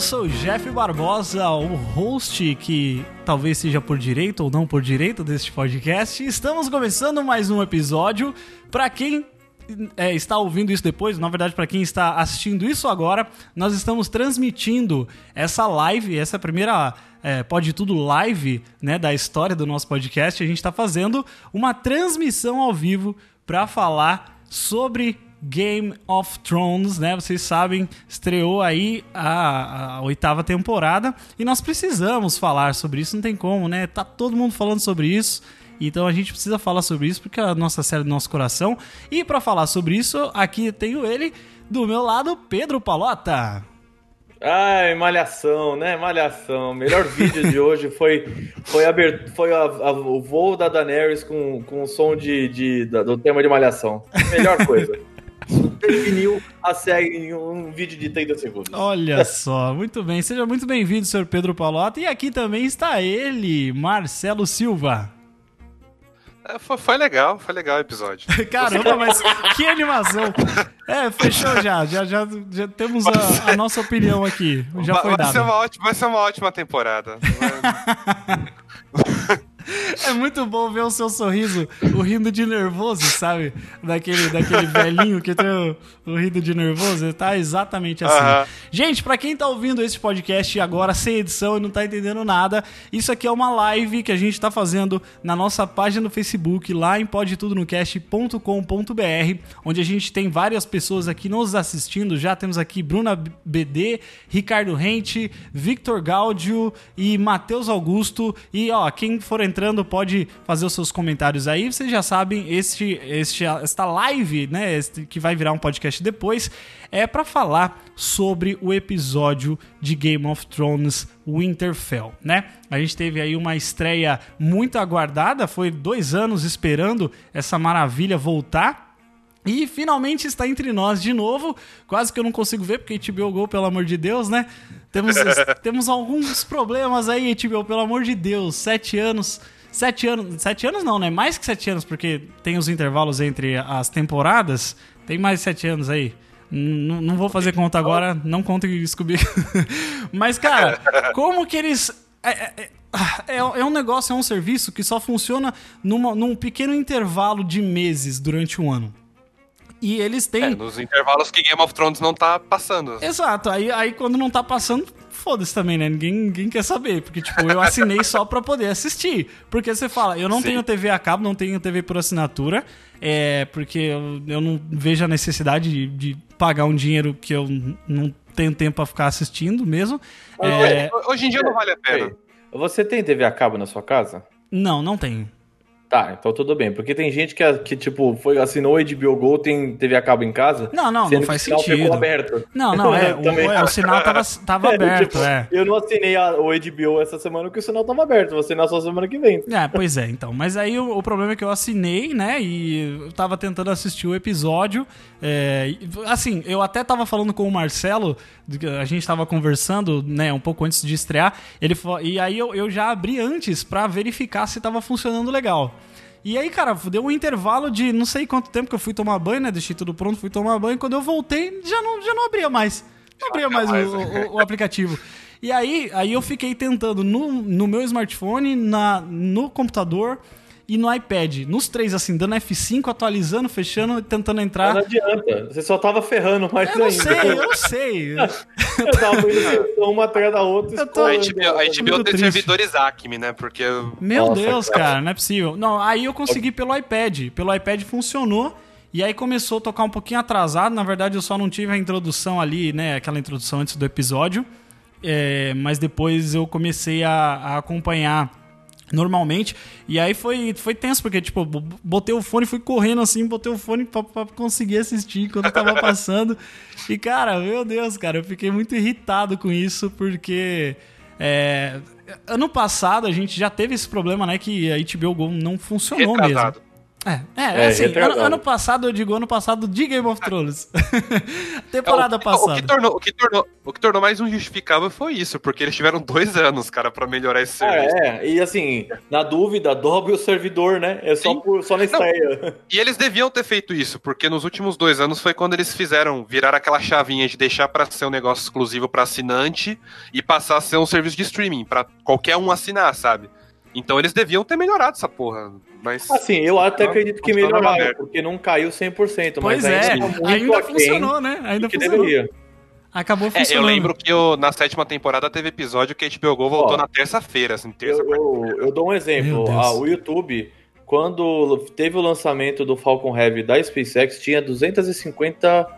eu sou Jeff Barbosa, o host que talvez seja por direito ou não por direito deste podcast. Estamos começando mais um episódio. Para quem é, está ouvindo isso depois, na verdade, para quem está assistindo isso agora, nós estamos transmitindo essa live, essa primeira é, Pode Tudo live né, da história do nosso podcast. A gente está fazendo uma transmissão ao vivo para falar sobre Game of Thrones, né? Vocês sabem, estreou aí a, a, oitava temporada e nós precisamos falar sobre isso, não tem como, né? Tá todo mundo falando sobre isso. Então a gente precisa falar sobre isso porque é a nossa série do nosso coração. E para falar sobre isso, aqui tenho ele do meu lado, Pedro Palota. Ai, malhação, né? Malhação. O melhor vídeo de hoje foi, foi, abert... foi a, a, o voo da Daenerys com, com o som de, de, do tema de malhação. Melhor coisa. Definiu a série em um vídeo de 30 segundos. Olha só, muito bem. Seja muito bem-vindo, senhor Pedro Palota. E aqui também está ele, Marcelo Silva. É, foi, foi, legal, foi legal o episódio. Caramba, mas que animação! É, fechou já, já, já, já temos a, a nossa opinião aqui. Já vai, foi vai Ser uma ótima, vai ser uma ótima temporada. É muito bom ver o seu sorriso, o rindo de nervoso, sabe? Daquele, daquele velhinho que tem o, o rindo de nervoso. Tá exatamente assim. Uhum. Gente, para quem tá ouvindo esse podcast agora sem edição e não tá entendendo nada, isso aqui é uma live que a gente tá fazendo na nossa página do Facebook, lá em podtudonocast.com.br, onde a gente tem várias pessoas aqui nos assistindo. Já temos aqui Bruna BD, Ricardo Rente, Victor Gaudio e Matheus Augusto. E ó, quem for entrar entrando pode fazer os seus comentários aí. Vocês já sabem, este, este, esta live, né, este, que vai virar um podcast depois, é para falar sobre o episódio de Game of Thrones Winterfell, né? A gente teve aí uma estreia muito aguardada, foi dois anos esperando essa maravilha voltar. E finalmente está entre nós de novo. Quase que eu não consigo ver, porque HBO Go, pelo amor de Deus, né? Temos, temos alguns problemas aí, HBO, pelo amor de Deus. Sete anos. Sete anos. Sete anos não, né? Mais que sete anos, porque tem os intervalos entre as temporadas. Tem mais sete anos aí. N não vou fazer conta agora, não conta Scooby. Mas, cara, como que eles. É, é, é, é, é, um negócio, é um serviço que só funciona numa, num pequeno intervalo de meses durante um ano. E eles têm. É, nos intervalos que Game of Thrones não tá passando. Exato. Aí, aí quando não tá passando, foda-se também, né? Ninguém, ninguém quer saber. Porque, tipo, eu assinei só pra poder assistir. Porque você fala, eu não Sim. tenho TV a cabo, não tenho TV por assinatura. É, porque eu, eu não vejo a necessidade de, de pagar um dinheiro que eu não tenho tempo pra ficar assistindo mesmo. É... Hoje em dia não vale a pena. Você tem TV a cabo na sua casa? Não, não tenho. Tá, então tudo bem. Porque tem gente que, que tipo, foi, assinou o HBO Go, tem TV a cabo em casa. Não, não, não faz sentido. Ficou aberto. Não, não, é, o, é, o, sinal tava, tava aberto, tipo, é. Eu não assinei a, o HBO essa semana porque o sinal tava aberto. Vou assinar só semana que vem. É, pois é, então. Mas aí o, o, problema é que eu assinei, né, e eu tava tentando assistir o episódio. É, assim, eu até tava falando com o Marcelo, a gente tava conversando, né, um pouco antes de estrear, ele, e aí eu, eu já abri antes para verificar se tava funcionando legal. E aí, cara, deu um intervalo de não sei quanto tempo que eu fui tomar banho, né? Deixei tudo pronto, fui tomar banho. Quando eu voltei, já não, já não abria mais. Não abria mais, o, o, o, aplicativo. E aí, aí eu fiquei tentando no, no meu smartphone, na, no computador e no iPad. Nos três, assim, dando F5, atualizando, fechando, tentando entrar. Não adianta, você só tava ferrando mais eu ainda. Sei, eu sei, eu sei. eu tava indo uma atrás da outra. Tô, a HBO, a HBO tem servidores Acme, né? Porque. Meu Nossa, Deus, cara. cara, não é possível. Não, aí eu consegui pelo iPad. Pelo iPad funcionou. E aí começou a tocar um pouquinho atrasado. Na verdade, eu só não tive a introdução ali, né? Aquela introdução antes do episódio. É, mas depois eu comecei a, a acompanhar normalmente. E aí foi, foi tenso, porque, tipo, botei o fone, fui correndo assim, botei o fone pra, pra conseguir assistir quando tava passando. e, cara, meu Deus, cara, eu fiquei muito irritado com isso, porque. É, ano passado a gente já teve esse problema, né? Que a HBO Go não funcionou mesmo. É, é, É, assim, ano, ano passado, eu digo ano passado de Game of Thrones. Temporada É, o, passada. O que, tornou, o, que tornou, o que tornou mais injustificável foi isso, porque eles tiveram dois anos, cara, pra melhorar esse Ah, serviço. é, e assim, na dúvida, dobre o servidor, né? É só, Sim. por, só na estreia. E eles deviam ter feito isso, porque nos últimos dois anos foi quando eles fizeram virar aquela chavinha de deixar pra ser um negócio exclusivo pra assinante e passar a ser um serviço de streaming, pra qualquer um assinar, sabe? Então eles deviam ter melhorado essa porra, mas... Assim, eu até Não, acredito que melhoraram, porque não caiu 100%, Pois mas é, ainda, muito ainda funcionou, né? Ainda que funcionou. deveria. Acabou É, funcionando. eu lembro que eu, na sétima temporada teve episódio que a HBO Go voltou Ó, na terça-feira, assim, terça, Eu, eu, eu dou um exemplo. Ah, o YouTube, quando teve o lançamento do Falcon Heavy da SpaceX, tinha 250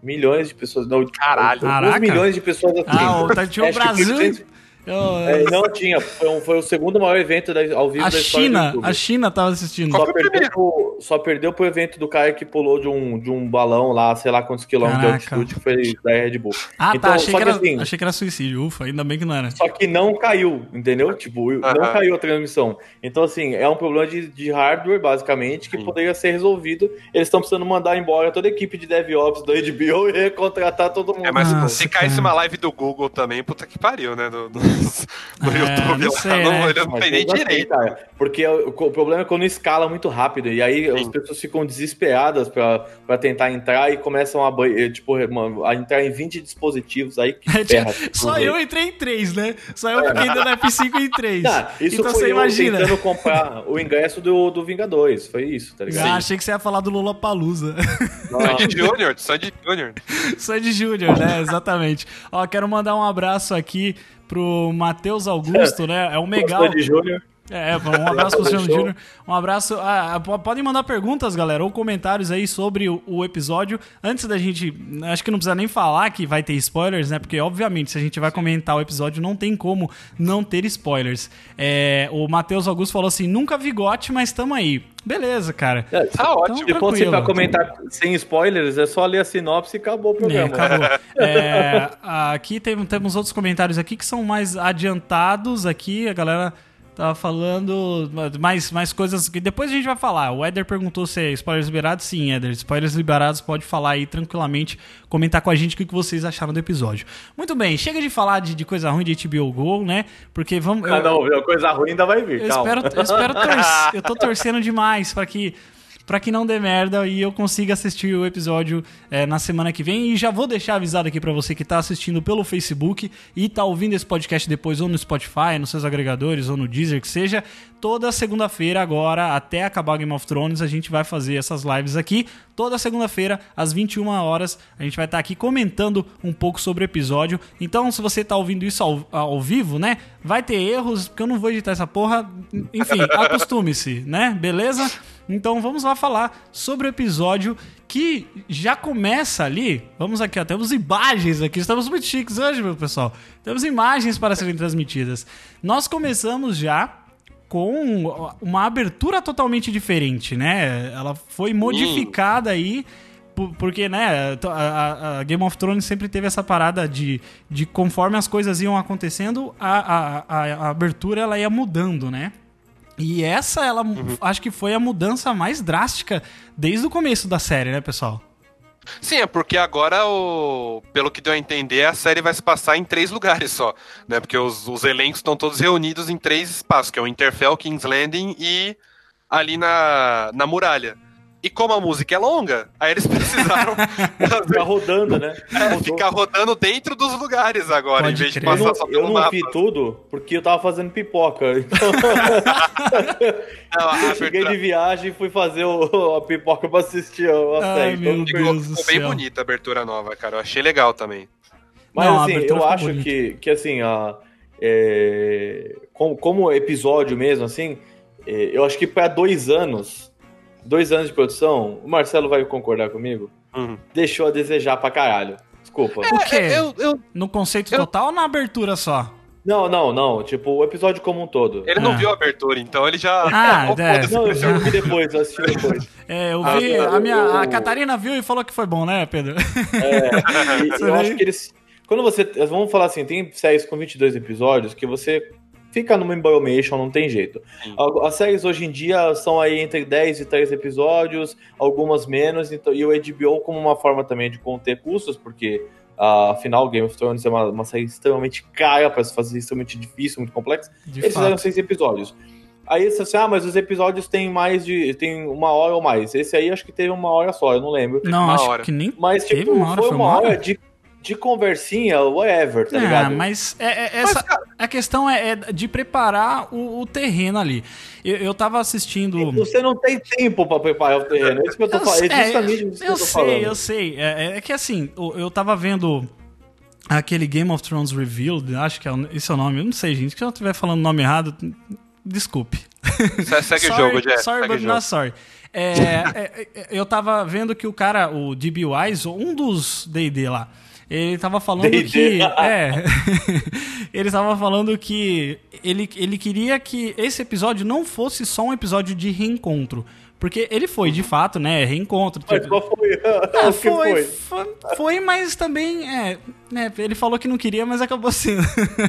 milhões de pessoas. Não, Caralho. 2 Caraca. milhões de pessoas assistindo. Ah, o, tá, tinha o Brasil. 200 eu- É, não tinha, foi, um- foi o segundo maior evento da- ao vivo a da China, a China tava assistindo. Só perdeu, pro, só perdeu pro evento do cara que pulou de um, de um balão lá, sei lá quantos quilômetros Caraca. de altitude, que foi da Red Bull. Ah, Então, tá. Achei só que, que era, assim- achei que era suicídio. Ufa, ainda bem que não era. Só que não caiu, entendeu? Tipo, não caiu a transmissão. Então, assim, é um problema de, de hardware, basicamente, que Sim. poderia ser resolvido. Eles estão precisando mandar embora toda a equipe de DevOps do HBO e recontratar todo mundo. É, mas Nossa, se caísse cara. uma live do Google também, puta que pariu, né? Do, do, do É, YouTube não sei, não, né? Ele não tem nem assim, direito. cara, porque o, o problema é quando escala muito rápido. E aí as Sim. pessoas ficam desesperadas pra, pra tentar entrar e começam a, eh, tipo, mano, a entrar em 20 dispositivos aí que ferra. Só eu entrei em três, né? Só eu fiquei dando F5 em três. Tá, isso então foi você eu imagina. tentando comprar o ingresso do, do Vingadores. Foi isso, tá ligado? Ah, achei que você ia falar do Lula Palusa. Não, Sandy Júnior, Sandy Júnior. Sandy Júnior, né? Exatamente. Ó, quero mandar um abraço aqui pro Matheus Augusto, né? É o Megal. de Júnior. É, um abraço pro Luciano Show. Júnior. Um abraço. Ah, ah, po- podem mandar perguntas, galera, ou comentários aí sobre o, o episódio. Antes da gente. Acho que não precisa nem falar que vai ter spoilers, né? Porque, obviamente, se a gente vai comentar o episódio, não tem como não ter spoilers. É, o Matheus Augusto falou assim: nunca vi gote, mas tamo aí. Beleza, cara. É, Tá ótimo. Se fosse tranquilo. pra comentar sem spoilers, é só ler a sinopse e acabou o É, programa. acabou. É, aqui tem- temos outros comentários aqui que são mais adiantados aqui. A galera tava falando mais, mais coisas que depois a gente vai falar. O Éder perguntou se é spoilers liberados. Sim, Éder. Spoilers liberados, pode falar aí tranquilamente, comentar com a gente o que vocês acharam do episódio. Muito bem, chega de falar de, de coisa ruim de HBO Go, né? Porque vamos. Ah, não, coisa ruim ainda vai vir. Eu calma. espero, eu espero torcer. Eu tô torcendo demais pra que para que não dê merda e eu consiga assistir o episódio é, na semana que vem. E já vou deixar avisado aqui pra você que tá assistindo pelo Facebook e tá ouvindo esse podcast depois ou no Spotify, nos seus agregadores ou no Deezer, que seja. Toda segunda-feira agora, até acabar Game of Thrones, a gente vai fazer essas lives aqui. Toda segunda-feira, às 21 horas, a gente vai estar aqui comentando um pouco sobre o episódio. Então, se você tá ouvindo isso ao, ao vivo, né? Vai ter erros, porque eu não vou editar essa porra. Enfim, acostume-se, né? Beleza? Então vamos lá falar sobre o episódio que já começa ali. Vamos aqui, ó, temos imagens aqui. Estamos muito chiques hoje, meu pessoal. Temos imagens para serem transmitidas. Nós começamos já com uma abertura totalmente diferente, né? Ela foi modificada aí por- porque, né, a, a- Game of Thrones sempre teve essa parada de, de conforme as coisas iam acontecendo, a, a, a- a abertura ela ia mudando, né? E essa, ela acho que foi a mudança mais drástica desde o começo da série, né, pessoal? Sim, é porque agora, o... pelo que deu a entender, a série vai se passar em três lugares só, né? Porque os, os elencos estão todos reunidos em três espaços, que é o Interfell, King's Landing e ali na, na muralha. E como a música é longa, aí eles precisaram Ficar rodando, né? Rodou. ficar rodando dentro dos lugares agora, Pode em vez de crer. Eu passar não, só eu pelo não mapa. vi tudo porque eu tava fazendo pipoca. Então, Não, eu cheguei de viagem e fui fazer o- a pipoca pra assistir a, série. meu Então, Deus. ficou, bem céu. bonita a abertura nova, cara. Eu achei legal também. Mas Não, assim, eu acho bonita. que, que assim, a, é, como, como episódio mesmo, assim, é, eu acho que para dois anos, dois anos de produção, o Marcelo vai concordar comigo, Uhum. deixou a desejar pra caralho. Desculpa. O quê? É, Eu, eu- No conceito Eu- total ou na abertura só? Não, não, não. Tipo, o episódio como um todo. ele não Ah. viu a abertura, então ele já. Ah, Oh, é. foda-se. Não, eu vi depois, eu assisti depois. É, eu Ah, vi. tá. a, minha, a Eu- Catarina viu e falou que foi bom, né, Pedro? É, e eu acho que eles. Quando você. Vamos falar assim, tem séries com 22 episódios que você fica numa embromation, não tem jeito. As séries hoje em dia são aí entre 10 e 13 episódios, algumas menos, então, e o HBO como uma forma também de conter custos, porque ah, afinal Game of Thrones é uma, uma série extremamente cara para se fazer, extremamente difícil, muito complexa. De Eles fizeram fato. seis episódios. Aí você assim, ah, mas os episódios têm mais de. tem uma hora ou mais. Esse aí acho que teve uma hora só, eu não lembro. Não, uma acho hora. que nem. Mas, Teve tipo, uma hora, foi foi uma uma hora hora? de, de conversinha, whatever, tá Ah, ligado? mas é, é- essa, a questão é, é de preparar o, o terreno ali. Eu, eu tava assistindo. Você não tem tempo pra preparar o terreno. É isso que eu tô falando. É é, justamente isso que eu eu tô sei, falando. eu sei. É, é que assim, o- eu tava vendo aquele Game of Thrones Revealed, acho que é, esse é o nome. Eu não sei, gente. Se eu estiver falando o nome errado, desculpe. Se- Segue sorry, o jogo, Jeff. Sorry, segue o but jogo. not sorry. É, é, é, eu tava vendo que o cara, o DB Wise, um dos D&D lá, ele tava falando D&D. que... É, ele tava falando que ele, ele queria que esse episódio não fosse só um episódio de reencontro. Porque ele foi, de fato, né? Reencontro. Mas qual foi? ah, foi, foi? foi, foi, mas também, é, né, ele falou que não queria, mas acabou sendo.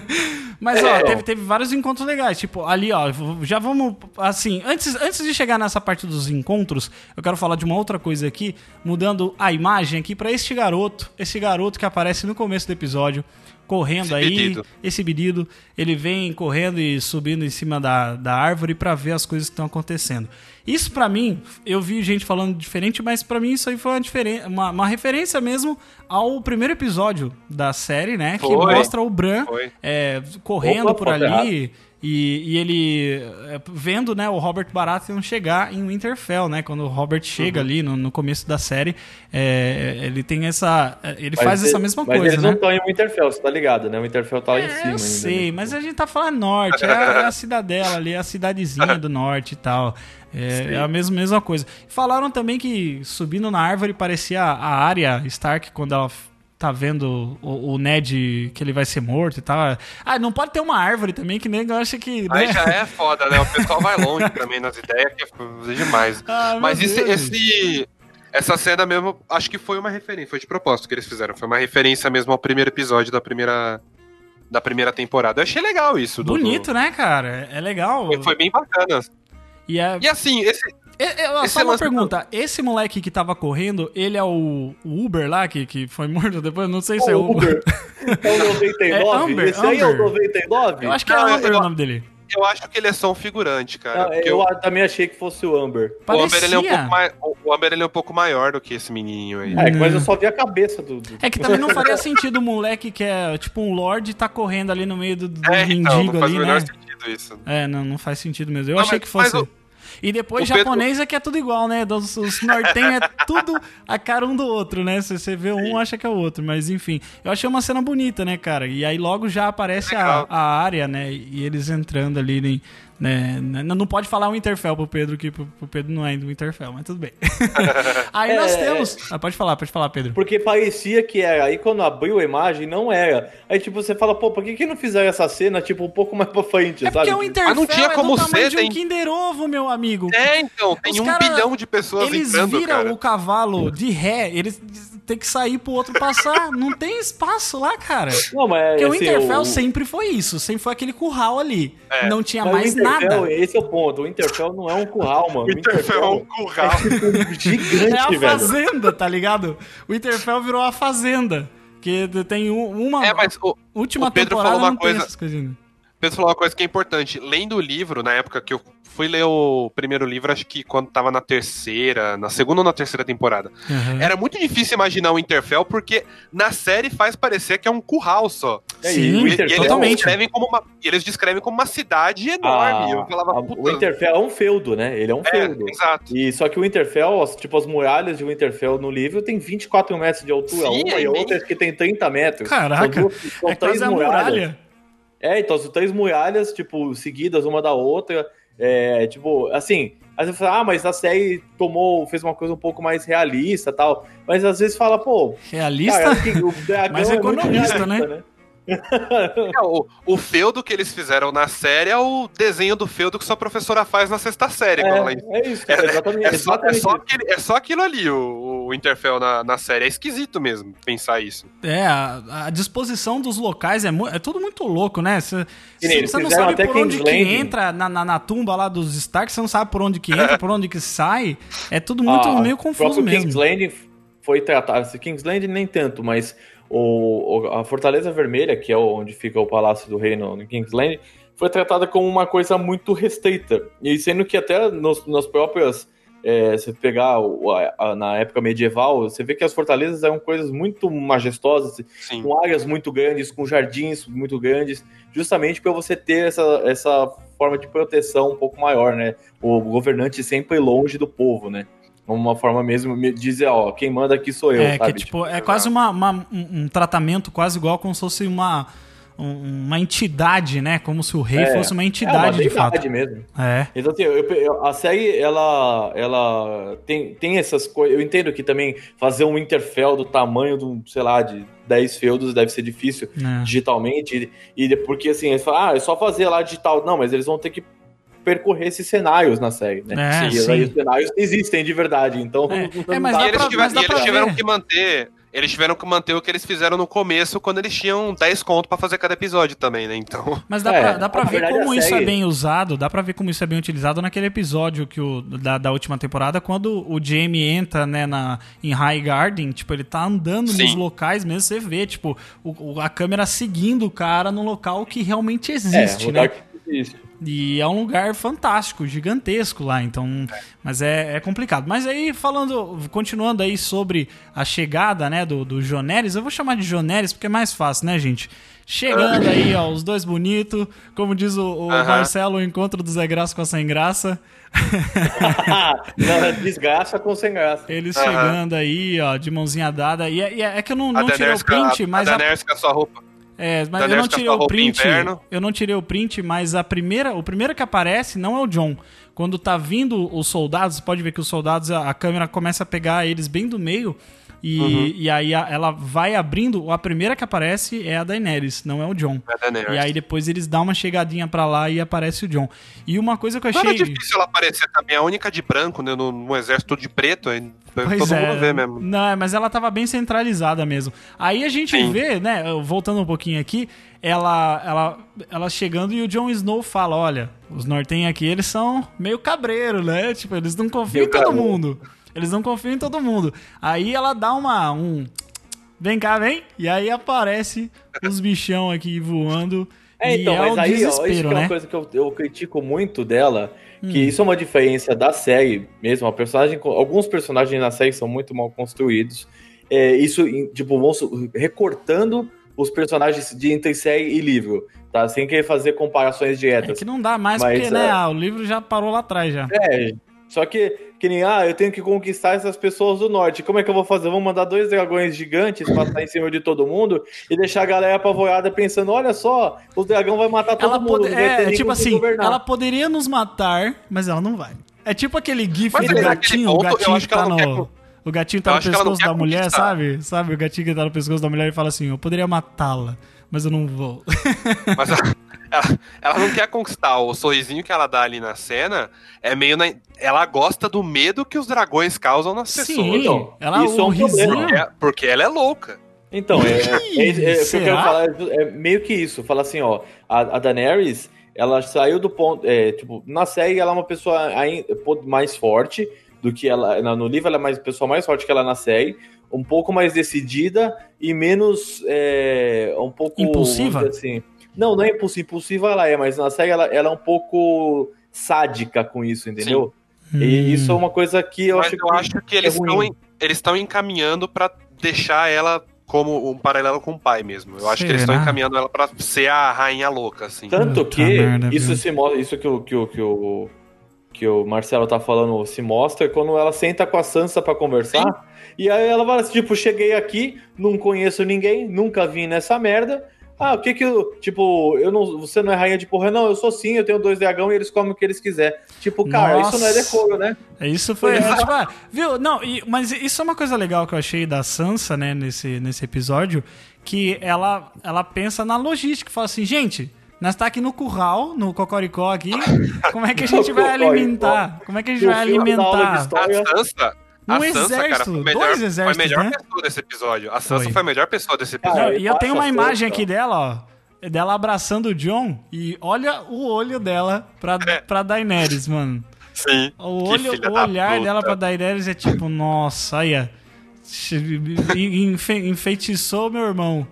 mas, ó, É. teve, teve vários encontros legais, tipo, ali, ó, já vamos, assim, antes, antes de chegar nessa parte dos encontros, eu quero falar de uma outra coisa aqui, mudando a imagem aqui pra este garoto, esse garoto que aparece no começo do episódio, correndo aí, esse pedido, ele vem correndo e subindo em cima da, da árvore pra ver as coisas que estão acontecendo. Isso pra mim, eu vi gente falando diferente, mas pra mim isso aí foi uma, diferen- uma, uma referência mesmo ao primeiro episódio da série, né? Que Foi. mostra o Bran é, correndo Opa, por ali e, e ele é, vendo né, o Robert Baratheon chegar em Winterfell, né? Quando o Robert chega Uhum. ali no, no começo da série, é, ele tem essa... Ele Mas faz essa ele- mesma mas coisa, eles né? não estão em Winterfell, você tá ligado, né? O Winterfell tá lá em É, cima eu ainda. sei, né? mas a gente tá falando norte, é a, é a cidadela ali, é a cidadezinha do norte e tal. É, é a mesma, mesma coisa. Falaram também que subindo na árvore parecia a Arya Stark quando ela tá vendo o, o Ned que ele vai ser morto e tal. Ah, não pode ter uma árvore também, que nem eu acho que. Aí né? já é foda, né? O pessoal vai longe também nas ideias, que é demais. Ah, Mas esse, esse- essa cena mesmo, acho que foi uma referência, foi de propósito que eles fizeram. Foi uma referência mesmo ao primeiro episódio da primeira, da primeira temporada. Eu achei legal isso. do- Bonito, né, cara? É legal. do- Foi, foi bem bacana. E é, E assim, esse, É, é, só uma pergunta. Esse moleque que tava correndo, ele é o, o Uber lá, que, que foi morto depois? Não sei se é o O Uber. É o 99? É Amber, Esse aí é o Amber. 99? Eu acho que é Não, eu- Amber eu- o nome dele. eu acho que ele é só um figurante, cara. Não, porque eu o, também achei que fosse o Amber. o Amber ele é um Parecia. pouco mais, o- o Amber ele é um pouco maior do que esse menininho aí. É, mas eu só vi a cabeça do. do- É que também não faria sentido o moleque que é tipo um lord tá correndo ali no meio do, do É, então, mendigo não faz ali, o menor né? sentido isso. É, não, não faz sentido mesmo. Eu Não, achei mas- que fosse. mas o- E depois o Pedro- japonês é que é tudo igual, né? Dos, os nortenhos é tudo a cara um do outro, né? Se você vê um, acha que é o outro. Mas enfim, eu achei uma cena bonita, né, cara? E aí logo já aparece a, a área, né? E eles entrando ali, em- né? Não não pode falar o Winterfell pro Pedro, que pro, pro Pedro não é do Winterfell, mas tudo bem. aí nós É, temos. Ah, pode falar, pode falar, Pedro. Porque parecia que era. Aí quando abriu a imagem, não era. Aí, tipo, você fala, pô, por que, que não fizeram essa cena, tipo, um pouco mais pra frente, É sabe? porque o Winterfell não tinha é como do tamanho ser, de um tem- Kinder Ovo, meu amigo. É, então, tem Os um cara- bilhão de pessoas Eles entrando, viram cara. o cavalo de ré, eles têm que sair pro outro passar. não tem espaço lá, cara. Não, mas Porque o assim, Winterfell o- sempre foi isso, sempre foi aquele curral ali. É. Não tinha mas o mais Winterfell, nada. Esse é o ponto. O Winterfell não é um curral, mano. O Winterfell é um curral. é gigante, É a velho. fazenda, tá ligado? O Winterfell virou a fazenda. Que tem um- uma É, mas o última o Pedro temporada falou uma coisa-. Pedro falou uma coisa que é importante. Lendo o livro, na época que eu fui ler o primeiro livro, acho que quando tava na terceira, na segunda ou na terceira temporada. Uhum. Era muito difícil imaginar o Interfell, porque na série faz parecer que é um curral só. É, Sim, e E, eles, Totalmente. descrevem como uma, e eles descrevem como uma cidade enorme. a- eu falava, o Winterfell é um feudo, né? Ele é um é, feudo. exato. E só que o Winterfell, as- tipo, as muralhas de Winterfell no livro tem 24 metros de altura, Sim, uma é e outra que tem 30 metros. Caraca, São, duas- são É quase a muralha. É, então são três muralhas, tipo, seguidas uma da outra. É, tipo, assim, às vezes fala, ah, mas a série tomou, fez uma coisa um pouco mais realista tal. Mas às vezes fala, pô, Realista? cara, o dragão Mas é economista, realista, né? É, o, o feudo que eles fizeram na série é o desenho do feudo que sua professora faz na sexta série. É, é isso, é, exatamente. é, só, é, exatamente só isso. aquele- é só aquilo ali, o, o Interfell na, na série. É esquisito mesmo pensar isso. É, a, a disposição dos locais é, é tudo muito louco, né? Você nem eles não sabe até por onde que entra na, na, na tumba lá dos Stark, você não sabe por onde que entra, por onde que sai. É tudo muito Ah, meio o confuso mesmo. King's Landing foi tratado. esse King's Landing nem tanto, mas o, a Fortaleza Vermelha, que é onde fica o Palácio do Reino no King's Landing, foi tratada como uma coisa muito restrita. E sendo que até nos, nas próprias. É, se pegar a- a- na época medieval, você vê que as fortalezas eram coisas muito majestosas, Sim. com áreas muito grandes, com jardins muito grandes, justamente para você ter essa, essa forma de proteção um pouco maior, né? O governante sempre longe do povo, né? Uma forma mesmo de dizer, ó, quem manda aqui sou eu, É, sabe? que tipo, é quase uma, uma- um, tratamento quase igual como se fosse uma, um- uma entidade, né? Como se o rei É, fosse uma é uma entidade de fato. mesmo. É. Então, assim, eu- eu- a série, ela, ela tem, tem essas coisas. Eu entendo que também fazer um Interfell do tamanho do, sei lá, de 10 feudos deve ser difícil É. digitalmente. E, e porque, assim, eles falam, ah, é só fazer lá digital. Não, mas eles vão ter que percorrer esses cenários na série, né? É, e sim. os cenários existem de verdade, então... É, não é, mas dá E eles, pra- tiveram, mas dá e eles tiveram ver. que manter. Eles tiveram que manter o que eles fizeram no começo, quando eles tinham 10 conto pra fazer cada episódio também, né? Então. Mas dá É, pra, dá pra ver como isso é bem usado, dá pra ver como isso é bem utilizado naquele episódio que o, da, da última temporada, quando o Jamie entra, né, na, em High Garden, tipo, ele tá andando nos Sim. locais mesmo, você vê, tipo, o, a câmera seguindo o cara no local que realmente É, existe, lugar né? que existe. E é um lugar fantástico, gigantesco lá, então. Mas é, é complicado. Mas aí, falando, continuando aí sobre a chegada, né, do, do Joneres, eu vou chamar de Joneres porque é mais fácil, né, gente? Chegando aí, ó, os dois bonitos. Como diz o, o Aham. Marcelo, o encontro do Zé Graça com a Sem Graça. não, é desgraça com sem graça. Eles Aham. chegando aí, ó, de mãozinha dada. E é, e é- é que eu não, A não tirei o com a- print, mas a a, Daenerys com a sua roupa. É, mas eu Daenerys não tirei o print. inverno. Eu não tirei o print, mas a primeira, o primeiro que aparece não é o John. Quando tá vindo os soldados, pode ver que os soldados, a, a câmera começa a pegar eles bem do meio. E, Uhum. e aí a- ela vai abrindo. A primeira que aparece é a Daenerys, não é o John. É a Daenerys. E aí depois eles dão uma chegadinha pra lá e aparece o John. E uma coisa que eu Não achei. era difícil ela aparecer também, a única de branco, né? No, no exército de preto, aí Pois todo é. mundo vê mesmo. Não, é, mas ela tava bem centralizada mesmo. Aí a gente Sim. vê, né, voltando um pouquinho aqui, ela, ela, ela chegando e o Jon Snow fala: olha, os nortenhos aqui, eles são meio cabreiro, né? Tipo, eles não confiam em todo mundo. Eles não confiam em todo mundo. Aí ela dá uma. Um, vem cá, vem. E aí aparece os bichão aqui voando. É, então, é mas aí, ó, isso que é uma né? Hum. coisa que eu, eu critico muito dela, que isso é uma diferença da série mesmo. A personagem, alguns personagens na série são muito mal construídos. É, isso, tipo, vão recortando os personagens de entre série e livro, tá? Sem querer fazer comparações É diretas. que não dá mais, Mas, porque, né, é. ah, o livro já parou lá atrás já. É, só que, que nem, ah, eu tenho que conquistar essas pessoas do norte. Como é que eu vou fazer? Vou mandar dois dragões gigantes passar em cima de todo mundo e deixar a galera apavorada pensando: olha só, o dragão vai matar todo ela mundo. pode- é, ninguém tipo assim, governar." ela poderia nos matar, mas ela não vai. É tipo aquele gif Mas do naquele gatinho, o ponto, eu gatinho que tá no... quer- O gatinho tá Eu no pescoço da mulher, conquistar. sabe? Sabe? O gatinho que tá no pescoço da mulher e fala assim, eu poderia matá-la, mas eu não vou. Mas ela, ela- ela não quer conquistar. O sorrisinho que ela dá ali na cena é meio. Na, ela gosta do medo que os dragões causam nas Sim, pessoas. então, ela, isso é um problema. risinho... Porque, porque ela é louca. Então, é, é, é, é, o que eu quero falar é, é meio que isso. Fala assim, ó, a, a Daenerys, ela saiu do ponto, é, tipo, na série ela é uma pessoa mais forte do que ela, no livro ela é mais pessoa mais forte que ela na série, um pouco mais decidida e menos, é, um pouco... Impulsiva? Assim, não, não é impulsiva, impulsiva ela é, mas na série ela, ela é um pouco sádica com isso, entendeu? Hum. E isso é uma coisa que eu Mas acho eu acho que eles é estão en- eles estão encaminhando pra deixar ela como um paralelo com o pai mesmo. Eu acho que eles estão encaminhando ela pra ser a rainha louca, assim. Tanto que merda, isso viu? se mostra, isso que o, que, o, que, o, que o Marcelo tá falando se mostra quando ela senta com a Sansa pra conversar. E aí ela fala assim, tipo, cheguei aqui, não conheço ninguém, nunca vim nessa merda. Ah, o que que eu. Tipo, eu não, você não é rainha de porra. Não, eu sou sim, eu tenho dois dragão e eles comem o que eles quiserem. Tipo, cara, Nossa. isso não é decoro, né? Isso foi. É. é, tipo, ah, viu? Não, e- mas isso é uma coisa legal que eu achei da Sansa, né, nesse, nesse episódio, que ela, ela pensa na logística, fala assim, gente. Nós tá aqui no curral, no Cocoricó aqui. Como é que a gente vai alimentar? Como é que a gente vai alimentar? A Sansa. Um a Sansa, exército, cara, foi melhor, dois foi a exércitos, melhor né? pessoa desse episódio. A Sansa Foi. foi, a melhor pessoa desse Cara, episódio. Não, e eu eu tenho uma imagem aqui dela, ó. Dela abraçando o John e olha o olho dela pra, pra Daenerys, mano. Sim. O, olho, o olhar puta. dela pra Daenerys é tipo, nossa, olha. enfe- Enfeitiçou meu irmão.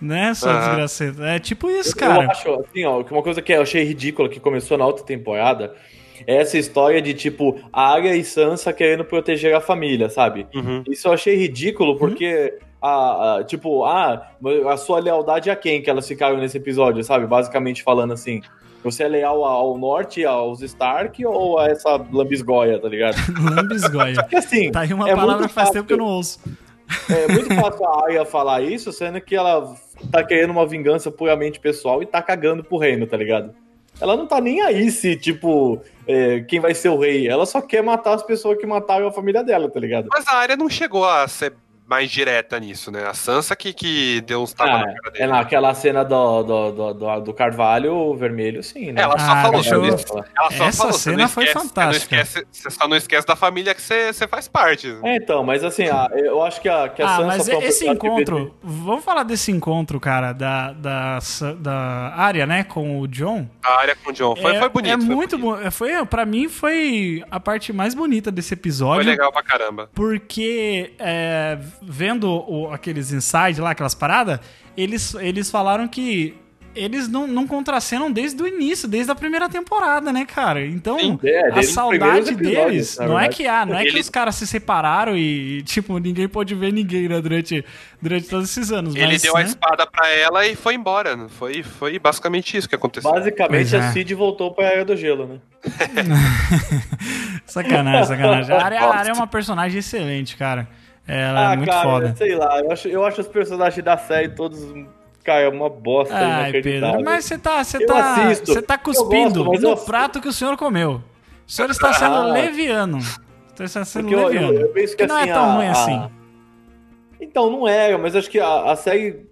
Né, sua Aham. desgraceta? É tipo isso, Eu cara. acho, assim, ó, que uma coisa que eu achei ridícula que começou na outra temporada é essa história de, tipo, Arya e Sansa querendo proteger a família, sabe? Uhum. Isso eu achei ridículo porque, a, a- tipo, ah, a sua lealdade a quem que elas ficaram nesse episódio, sabe? Basicamente falando assim, você é leal ao norte, aos Stark ou a essa lambisgoia, tá ligado? Lambisgoia. Porque assim, Tá aí uma é palavra muito faz fácil- tempo que eu não ouço. É muito fácil a Arya falar isso, sendo que ela tá querendo uma vingança puramente pessoal e tá cagando pro reino, tá ligado? Ela não tá nem aí se, tipo, é, quem vai ser o rei. Ela só quer matar as pessoas que mataram a família dela, tá ligado? Mas a área não chegou a ser mais direta nisso, né? A Sansa que, que deu uns tapas Ah, na cara dele. é naquela cena do, do, do, do, do carvalho vermelho, sim, né? Ela só Ah, falou sobre isso. Ela só Essa falou, você cena não foi esquece- você não fantástica. esquece- Você só não esquece da família que você, você faz parte. É, então, mas assim, a- eu acho que a, que a Ah, Sansa mas foi esse encontro. Vamos falar desse encontro, cara, da, da, da área, né, com o John. A área com o John. Foi, é, foi bonito. É foi muito bonito. bom. Foi, pra mim, foi a parte mais bonita desse Foi episódio. legal pra caramba. Porque, é, vendo o- aqueles insights lá, aquelas paradas, eles, eles falaram que eles não, não contracenam desde o início, desde a primeira temporada, né, cara? Então, Sim. É, a saudade deles não é que ah, não é que Ele- os caras se separaram e, tipo, ninguém pôde ver ninguém, né, durante, durante todos esses anos. Ele mas, deu a né? espada pra ela e foi embora. né? Foi, foi basicamente isso que aconteceu. Basicamente, é. a Cid voltou pra Era do Gelo, né? Sacanagem, sacanagem. A área, a área é uma personagem excelente, cara. Ela é muito Ah, cara, foda. sei lá, eu acho, eu acho os personagens da série todos, cara, uma bosta Ai. Pedro, mas você tá, você tá, assisto, você tá cuspindo gosto, no prato que o senhor comeu. O senhor está sendo Ah. leviano. Está sendo Porque eu, eu, leviano. eu penso que Que não é assim, tão a- ruim a- assim. Então, não é, mas acho que a, a série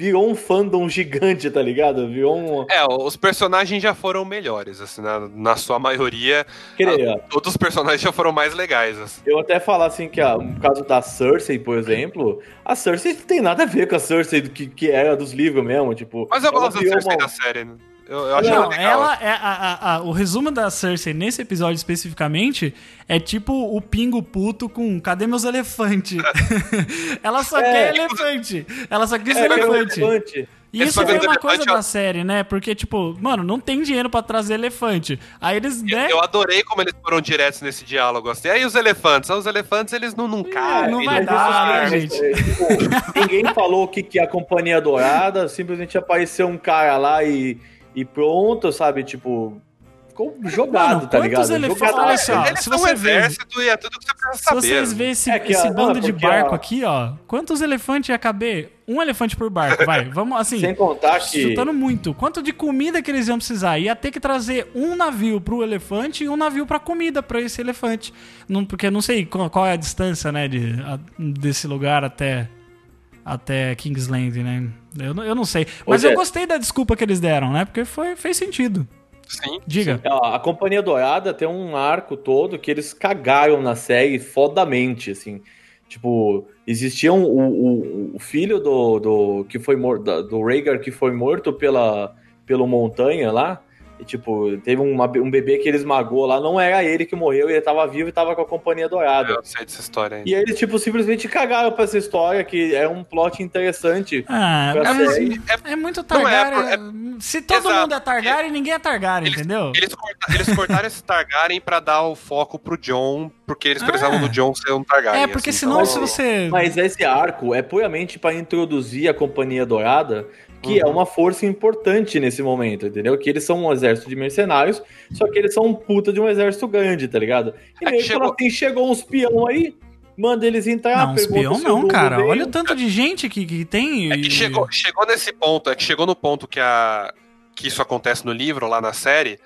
virou um fandom gigante, tá ligado? Virou um... É, os personagens já foram melhores, assim, na, na sua maioria. Querer, Todos os personagens já foram mais legais, assim. Eu até falar assim que a, no caso da Cersei, por exemplo, a Cersei não tem nada a ver com a Cersei que, que era dos livros mesmo, tipo... Mas eu gosto da Cersei uma- da série, né? Eu, eu acho Não, ela legal. ela é a, a- a- o resumo da Cersei nesse episódio especificamente é tipo o pingo puto com cadê meus elefantes? ela só É, quer elefante. Ela só quis É, elefante. elefante. E Esse isso foi uma coisa da série, né? Porque, tipo, mano, não tem dinheiro pra trazer elefante. Aí eles, né? Eu adorei como eles foram diretos nesse diálogo. Assim. Aí os elefantes? Os elefantes, eles não, não cabem. não vai Mas dar, isso, gente. é, tipo, ninguém falou o que, que é a Companhia Dourada, simplesmente apareceu um cara lá e, e pronto, sabe? Tipo, ficou jogado, Mano, tá quantos ligado? elefantes- Jogado. olha só, Eles se são você vê- exército e é tudo que você precisa Se saber. vocês verem esse, É que esse a- bando de barco a- aqui, ó. Quantos elefantes ia caber? Um elefante por barco, vai. Vamos assim. Sem contar que. Chutando muito. Quanto de comida que eles iam precisar? Ia ter que trazer um navio pro elefante e um navio pra comida pra esse elefante. Não, porque eu não sei qual, qual é a distância, né, de, a- desse lugar até até Kingsland, né? Eu, não- eu não sei. Mas eu Zé. gostei da desculpa que eles deram, né? Porque foi, fez sentido. Sim. Diga. Ó, A Companhia Dourada tem um arco todo que eles cagaram na série fodamente, assim. Tipo, existia um, o, filho do, do que foi morto, do Rhaegar que foi morto pela, pelo Montanha lá. E, tipo, teve uma- um bebê que ele esmagou lá, não era ele que morreu, ele tava vivo e tava com a Companhia Dourada. Eu sei dessa história aí. E eles, tipo, simplesmente cagaram pra essa história, que é um plot interessante. Ah, série. é muito Não é, Targaryen. Se todo Exato. mundo é Targaryen, ninguém é Targaryen, Eles- entendeu? Eles, corta- eles cortaram esse Targaryen pra dar o foco pro John, porque eles precisavam Ah. do John ser um Targaryen. É, porque assim, senão então- se você. Mas esse arco é puramente para introduzir a Companhia Dourada, que é Uhum. uma força importante nesse momento, entendeu? Que eles são um exército de mercenários, só que eles são um puta de um exército grande, tá ligado? E É que chegou- falou assim, chegou uns peão aí, manda eles entrar, Não, pergunta espião não, cara. veio. Olha o tanto de gente que, que tem. É que chegou, chegou nesse ponto, é que chegou no ponto que, a, que isso acontece no livro, lá na série,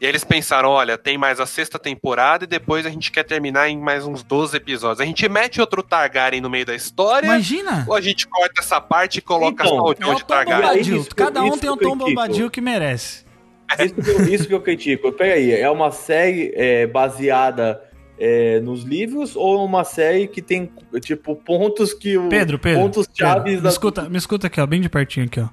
e aí eles pensaram, olha, tem mais a sexta temporada e depois a gente quer terminar em mais uns 12 episódios. A gente mete outro Targaryen no meio da história, Imagina! ou a gente corta essa parte e coloca Então, só o É John o de Tom Targaryen. Cada um tem eu Tom. Bombadil que merece. Isso que, eu, isso que eu critico. Peraí, é uma série é, baseada é, nos livros ou uma série que tem, tipo, pontos que o. Pedro, Pedro. Pontos Pedro, chaves me, da. escuta, me escuta aqui, ó, bem de pertinho aqui, ó.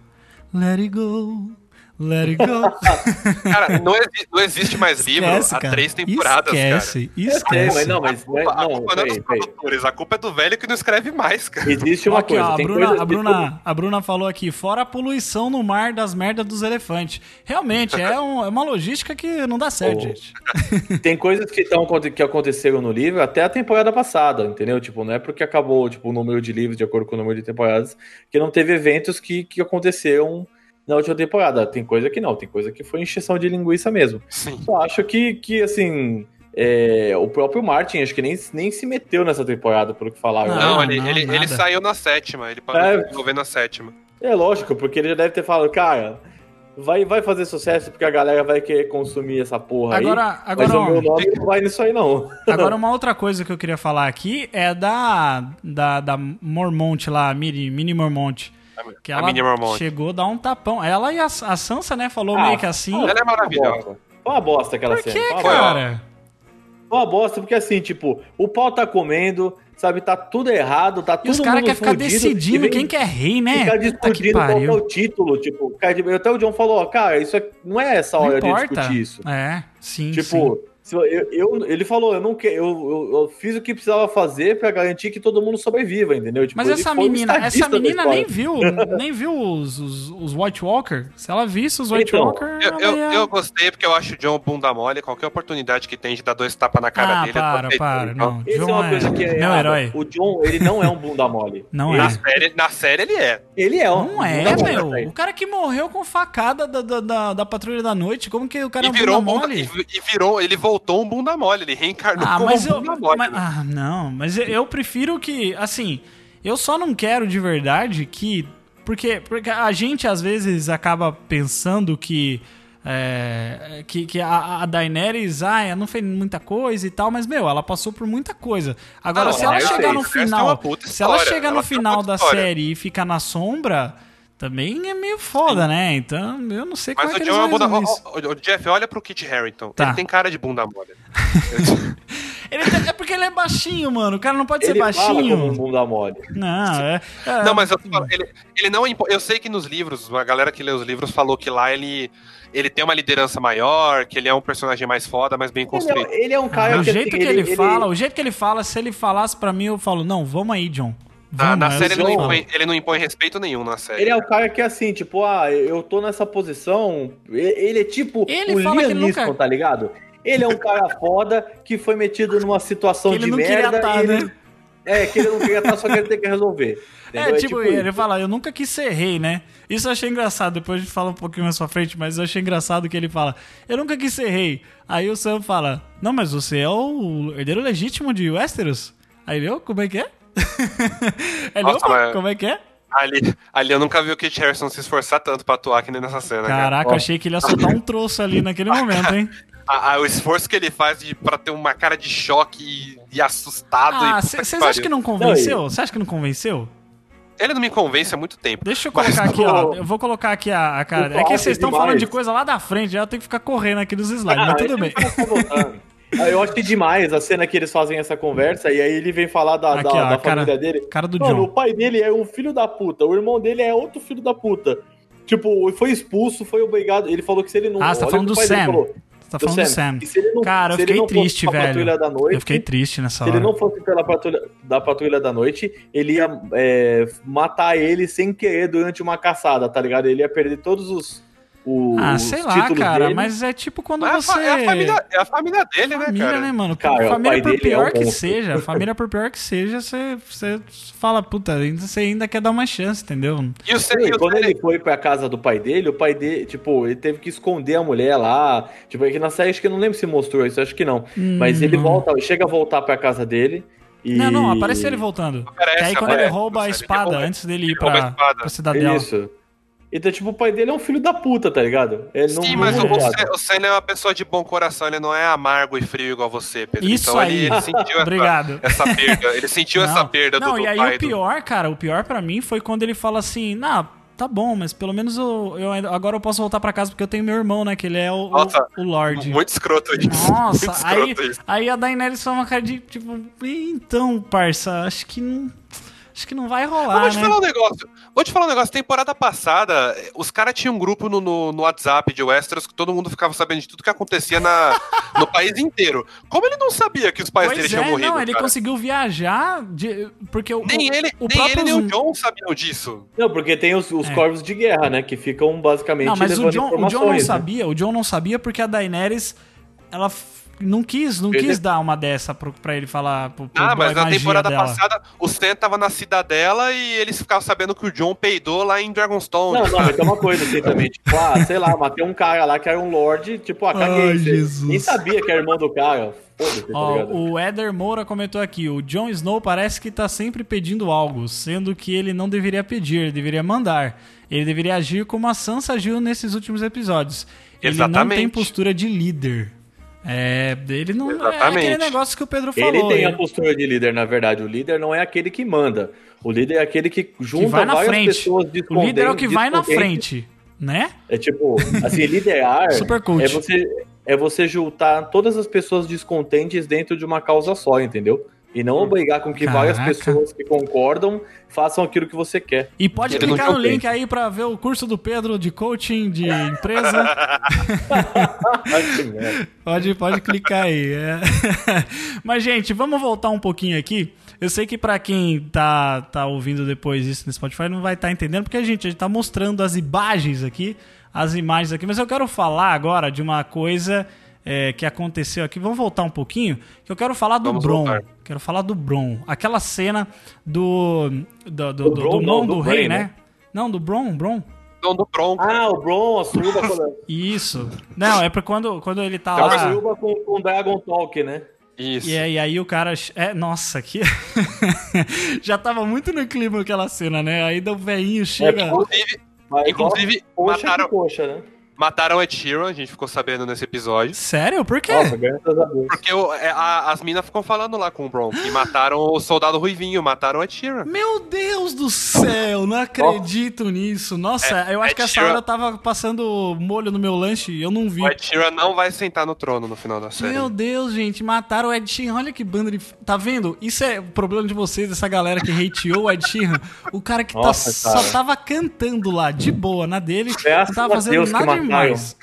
Let it go. Let it go. Cara, não, exi- não existe mais livro Esquece, há cara. três temporadas, cara. Esquece, É, esquece. mas não, mas. A culpa, a não, culpa não é dos peraí, peraí. produtores, a culpa é do velho que não escreve mais, cara. Existe uma Aqui, coisa. ó, a, tem Bruna, coisas a, Bruna, a Bruna falou aqui, fora a poluição no mar das merdas dos elefantes. Realmente, é, um- é uma logística que não dá certo, Oh. gente. Tem coisas que, tão, que aconteceram no livro até a temporada passada, entendeu? Tipo, não é porque acabou tipo, o número de livros de acordo com o número de temporadas que não teve eventos que, que aconteceram na última temporada. Tem coisa que não, tem coisa que foi encheção de linguiça mesmo. Sim. Eu acho que, que assim, é, o próprio Martin acho que nem, nem se meteu nessa temporada, pelo que falaram. né? Não, Não, ele, não, ele, ele saiu na sétima, ele parou É. de desenvolver na sétima. É lógico, porque ele já deve ter falado, cara, vai, vai fazer sucesso porque a galera vai querer consumir essa porra Agora, aí. Mas agora, o meu nome não vai nisso aí, não. agora uma outra coisa que eu queria falar aqui é da, da, da Mormont lá, Mini, Mini Mormont. Que A ela chegou a dar um tapão. Ela e a, a Sansa, né, falou Ah, meio que assim. Ela é maravilhosa. Bosta. Foi uma bosta aquela Por cena. que, foi uma cara? Foi uma bosta, porque assim, tipo, o pau tá comendo, sabe, tá tudo errado, tá E tudo os caras querem ficar decidindo quem que é rei, né? Ficar que discutindo qual que é o título, tipo, até o John falou, ó, cara, isso é- não é essa hora de discutir isso. É, sim, sim. Tipo, se eu, eu- ele falou, eu não que, eu, eu, eu fiz o que precisava fazer pra garantir que todo mundo sobreviva, entendeu? Tipo, Mas essa um menina, essa menina nem viu, nem viu os, os, os White Walker. Se ela visse os White Então, Walker, Eu, ia- eu gostei porque eu acho o John bunda mole. Qualquer oportunidade que tem de dar dois tapas na cara ah, dele. para, aceitando. para, não. Isso é uma coisa que é herói. O John, ele não é um bunda mole. Não ele, Na é. série, na série ele é. Ele é um Não é, mole, meu. O cara que morreu com facada da, da, da, da Patrulha da Noite, como que o cara é E um virou, bunda um bunda, mole? e, e virou, ele voltou um bunda mole, ele reencarnou Ah, como mas um eu. bunda mole. mas- ah, não, mas eu, prefiro que. Assim, eu só não quero de verdade que. Porque, porque a gente às vezes acaba pensando que. é, que, que a, a Daenerys ah, não fez muita coisa e tal, mas meu, ela passou por muita coisa. Agora, Não, se ela eu chegar no é final. se ela chegar no final da história. série e ficar na sombra, também é meio foda, né? Então, eu não sei Mas como é o que John é eles uma vão bunda isso. o, o, o Jeff, olha pro Kit Harington. Tá. Ele tem cara de bunda mole. Ele tem- é porque ele é baixinho, mano. O cara não pode ser Ele fala baixinho. como um bunda mole. Não, é. é- Não, mas eu, ele, ele não é impo- Eu sei que nos livros, a galera que lê os livros falou que lá ele, ele tem uma liderança maior, que ele é um personagem mais foda, mais bem Ele construído. é, ele é um cara Ah, o que jeito assim, que ele, fala, o jeito que ele fala, se ele falasse pra mim, eu falo, não, vamos aí, John. Na, Vamos, na aí série ele não, impõe, ele não impõe respeito nenhum na série. Ele é o cara que assim, tipo, ah, eu tô nessa posição. Ele é tipo Ele o Liam ele Neeson, nunca- tá ligado? Ele é um cara foda que foi metido numa situação Que ele de não queria merda. tá, e ele- né? É, que ele não queria estar, só que ele tem que resolver. É, entendeu? tipo, isso. ele fala, eu nunca quis ser rei, né? Isso eu achei engraçado, depois a gente fala um pouquinho mais pra frente, mas eu achei engraçado que ele fala, eu nunca quis ser rei. Aí o Sam fala, não, mas você é o herdeiro legítimo de Westeros? Aí ele, "Ô, como é que é? Ele, Nossa, "Opa, mas- como é que é? Ali, ali eu nunca vi o Kit Harington se esforçar tanto pra atuar que nem nessa cena. cara. Caraca, eu achei que ele ia soltar um troço ali naquele momento, hein? A- a- o esforço que ele faz de, pra ter uma cara de choque e, e assustado. Ah, vocês acham que não convenceu? Você acha que não convenceu? Ele não me convence há muito tempo. Deixa eu colocar aqui, ó. Eu vou colocar aqui a, a cara. o É que vocês estão falando de coisa lá da frente, já eu tenho que ficar correndo aqui nos slides, Ah, mas tudo bem. Tá Eu acho demais a cena que eles fazem essa conversa e aí ele vem falar da, Aqui, da, ó, da cara- família dele. Cara do Mano, o John. pai dele é um filho da puta, o irmão dele é outro filho da puta. Tipo, foi expulso, foi obrigado. Ele falou que se ele não. Ah, você tá olha falando o que o do Sam. falou. Você tá falando do Sam. Não- Cara, eu fiquei triste, velho. noite, Eu fiquei triste nessa Se ele hora. não fosse pela patrulha, da patrulha da noite, ele ia é, matar ele sem querer durante uma caçada, tá ligado? Ele ia perder todos os, os Ah, sei lá, cara, dele. mas é tipo quando Mas você. é, a, fa- é a família, é a família dele, né, Família, cara? né, mano? Cara, o família por é pior um que monstro. seja, família por pior que seja, você, você fala, puta, você ainda quer dar uma chance, entendeu? E o, Sim, o- quando ele foi pra casa do pai dele, o pai dele, tipo, ele teve que esconder a mulher lá. Tipo, é que na série acho que eu não lembro se mostrou isso, acho que não. Mas ele Hum, não. volta, chega a voltar pra casa dele E... Não, não, aparece ele voltando. Aparece, que aí quando aparece, ele rouba a espada antes dele ir pra, pra cidadela. Isso. Então, tipo, o pai dele é um filho da puta, tá ligado? Ele não Sim, não mas é o, o Senna é uma pessoa de bom coração, ele não é amargo e frio igual você, Pedro. Isso então aí. Ele, ele sentiu essa, Obrigado. essa perda. Ele sentiu essa perda não, do, do e aí pai. o do- pior, cara, o pior pra mim foi quando ele fala assim, nah, tá bom, mas pelo menos eu, eu ainda- agora eu posso voltar pra casa porque eu tenho meu irmão, né, que ele é o, Nossa, o, o Lorde. Muito escroto isso. Nossa, muito aí, escroto isso. aí a Daenerys foi uma cara de, tipo, então, parça, acho que não, acho que não vai Mas rolar, vou te né? falar um negócio. Vou te falar um negócio. Temporada passada, os caras tinham um grupo no, no, no WhatsApp de Westeros que todo mundo ficava sabendo de tudo que acontecia na, no país inteiro. Como ele não sabia que os pais dele Pois tinham é, morrido? não, ele cara? conseguiu viajar, de- porque o, Nem o- ele, o nem, próprio ele nem o John sabiam disso. Não, porque tem os, os É. corvos de guerra, né? Que ficam basicamente Não, mas o John, o. John não né? sabia, o John não sabia porque a Daenerys, ela não quis, não Ele- quis dar uma dessa pro, pra ele falar pro, pro Ah, mas na temporada dela. passada, o Stan tava na cidadela e eles ficavam sabendo que o John peidou lá em Dragonstone. Não, não, mas tem uma coisa assim também, tipo, ah, sei lá, matei um cara lá que era um lord, tipo, ah, caguei. Ai, Jesus. Nem sabia que era irmão do cara. Foda-se, tá Ó, ligado? o Eder Moura comentou aqui: o Jon Snow parece que tá sempre pedindo algo, sendo que ele não deveria pedir, ele deveria mandar. Ele deveria agir como a Sansa agiu nesses últimos episódios. Ele não tem Exatamente. postura de líder. É, ele não. É Exatamente. aquele negócio que o Pedro Ele falou. tem a ele- postura de líder, na verdade. O líder não é aquele que manda. O líder é aquele que junta que vai na várias frente. pessoas O líder é o que vai na frente, né? É tipo, assim, liderar Super coach. é você, é você juntar todas as pessoas descontentes dentro de uma causa só, entendeu? E não obrigar com que várias Caraca. pessoas que concordam façam aquilo que você quer. E pode Ele não clicar no link aí pra ver o curso do Pedro de coaching de empresa. Pode, pode clicar aí. é. Mas, gente, vamos voltar um pouquinho aqui. Eu sei que pra quem tá, tá ouvindo depois isso no Spotify não vai estar entendendo, porque a gente, a gente tá mostrando as imagens aqui, as imagens aqui, mas eu quero falar agora de uma coisa é, que aconteceu aqui. Vamos voltar um pouquinho, que eu quero falar do Vamos Bron. voltar. Quero falar do Bron. Aquela cena do. do, do, do, Bron, do não, do, do rei, Bran, né? né? Não, do Bron, Bron. Não, do Bronco. Ah, o Bron, a suruba Isso. Não, é pra quando, quando ele tá é lá. suruba com, com Dragon Talk, né? Isso. E aí, e aí o cara. É, nossa, que. Já tava muito no clima aquela cena, né? Aí o velhinho chega. tipo, Inclusive, inclusive ó, coxa mataram, coxa, né? Mataram Ed Sheeran, a gente ficou sabendo nesse episódio. Sério? Por quê? Nossa, graças a Deus. Porque o- é, a- as minas ficam falando lá com o Bronco. E mataram o soldado Ruivinho, mataram o Ed Sheeran. Meu Deus do céu, não acredito nisso. Nossa, É, eu acho é que essa tiro- hora eu tava passando molho no meu lanche e eu não vi. O Ed Sheeran não vai sentar no trono no final da série. Meu Deus, gente, mataram o Ed Sheeran. Olha que banda de. Tá vendo? Isso é o problema de vocês, dessa galera que hateou o Ed Sheeran. O cara que tá- Nossa, só cara. tava cantando lá, de boa, na dele. Graças não tava fazendo Deus nada. Demais.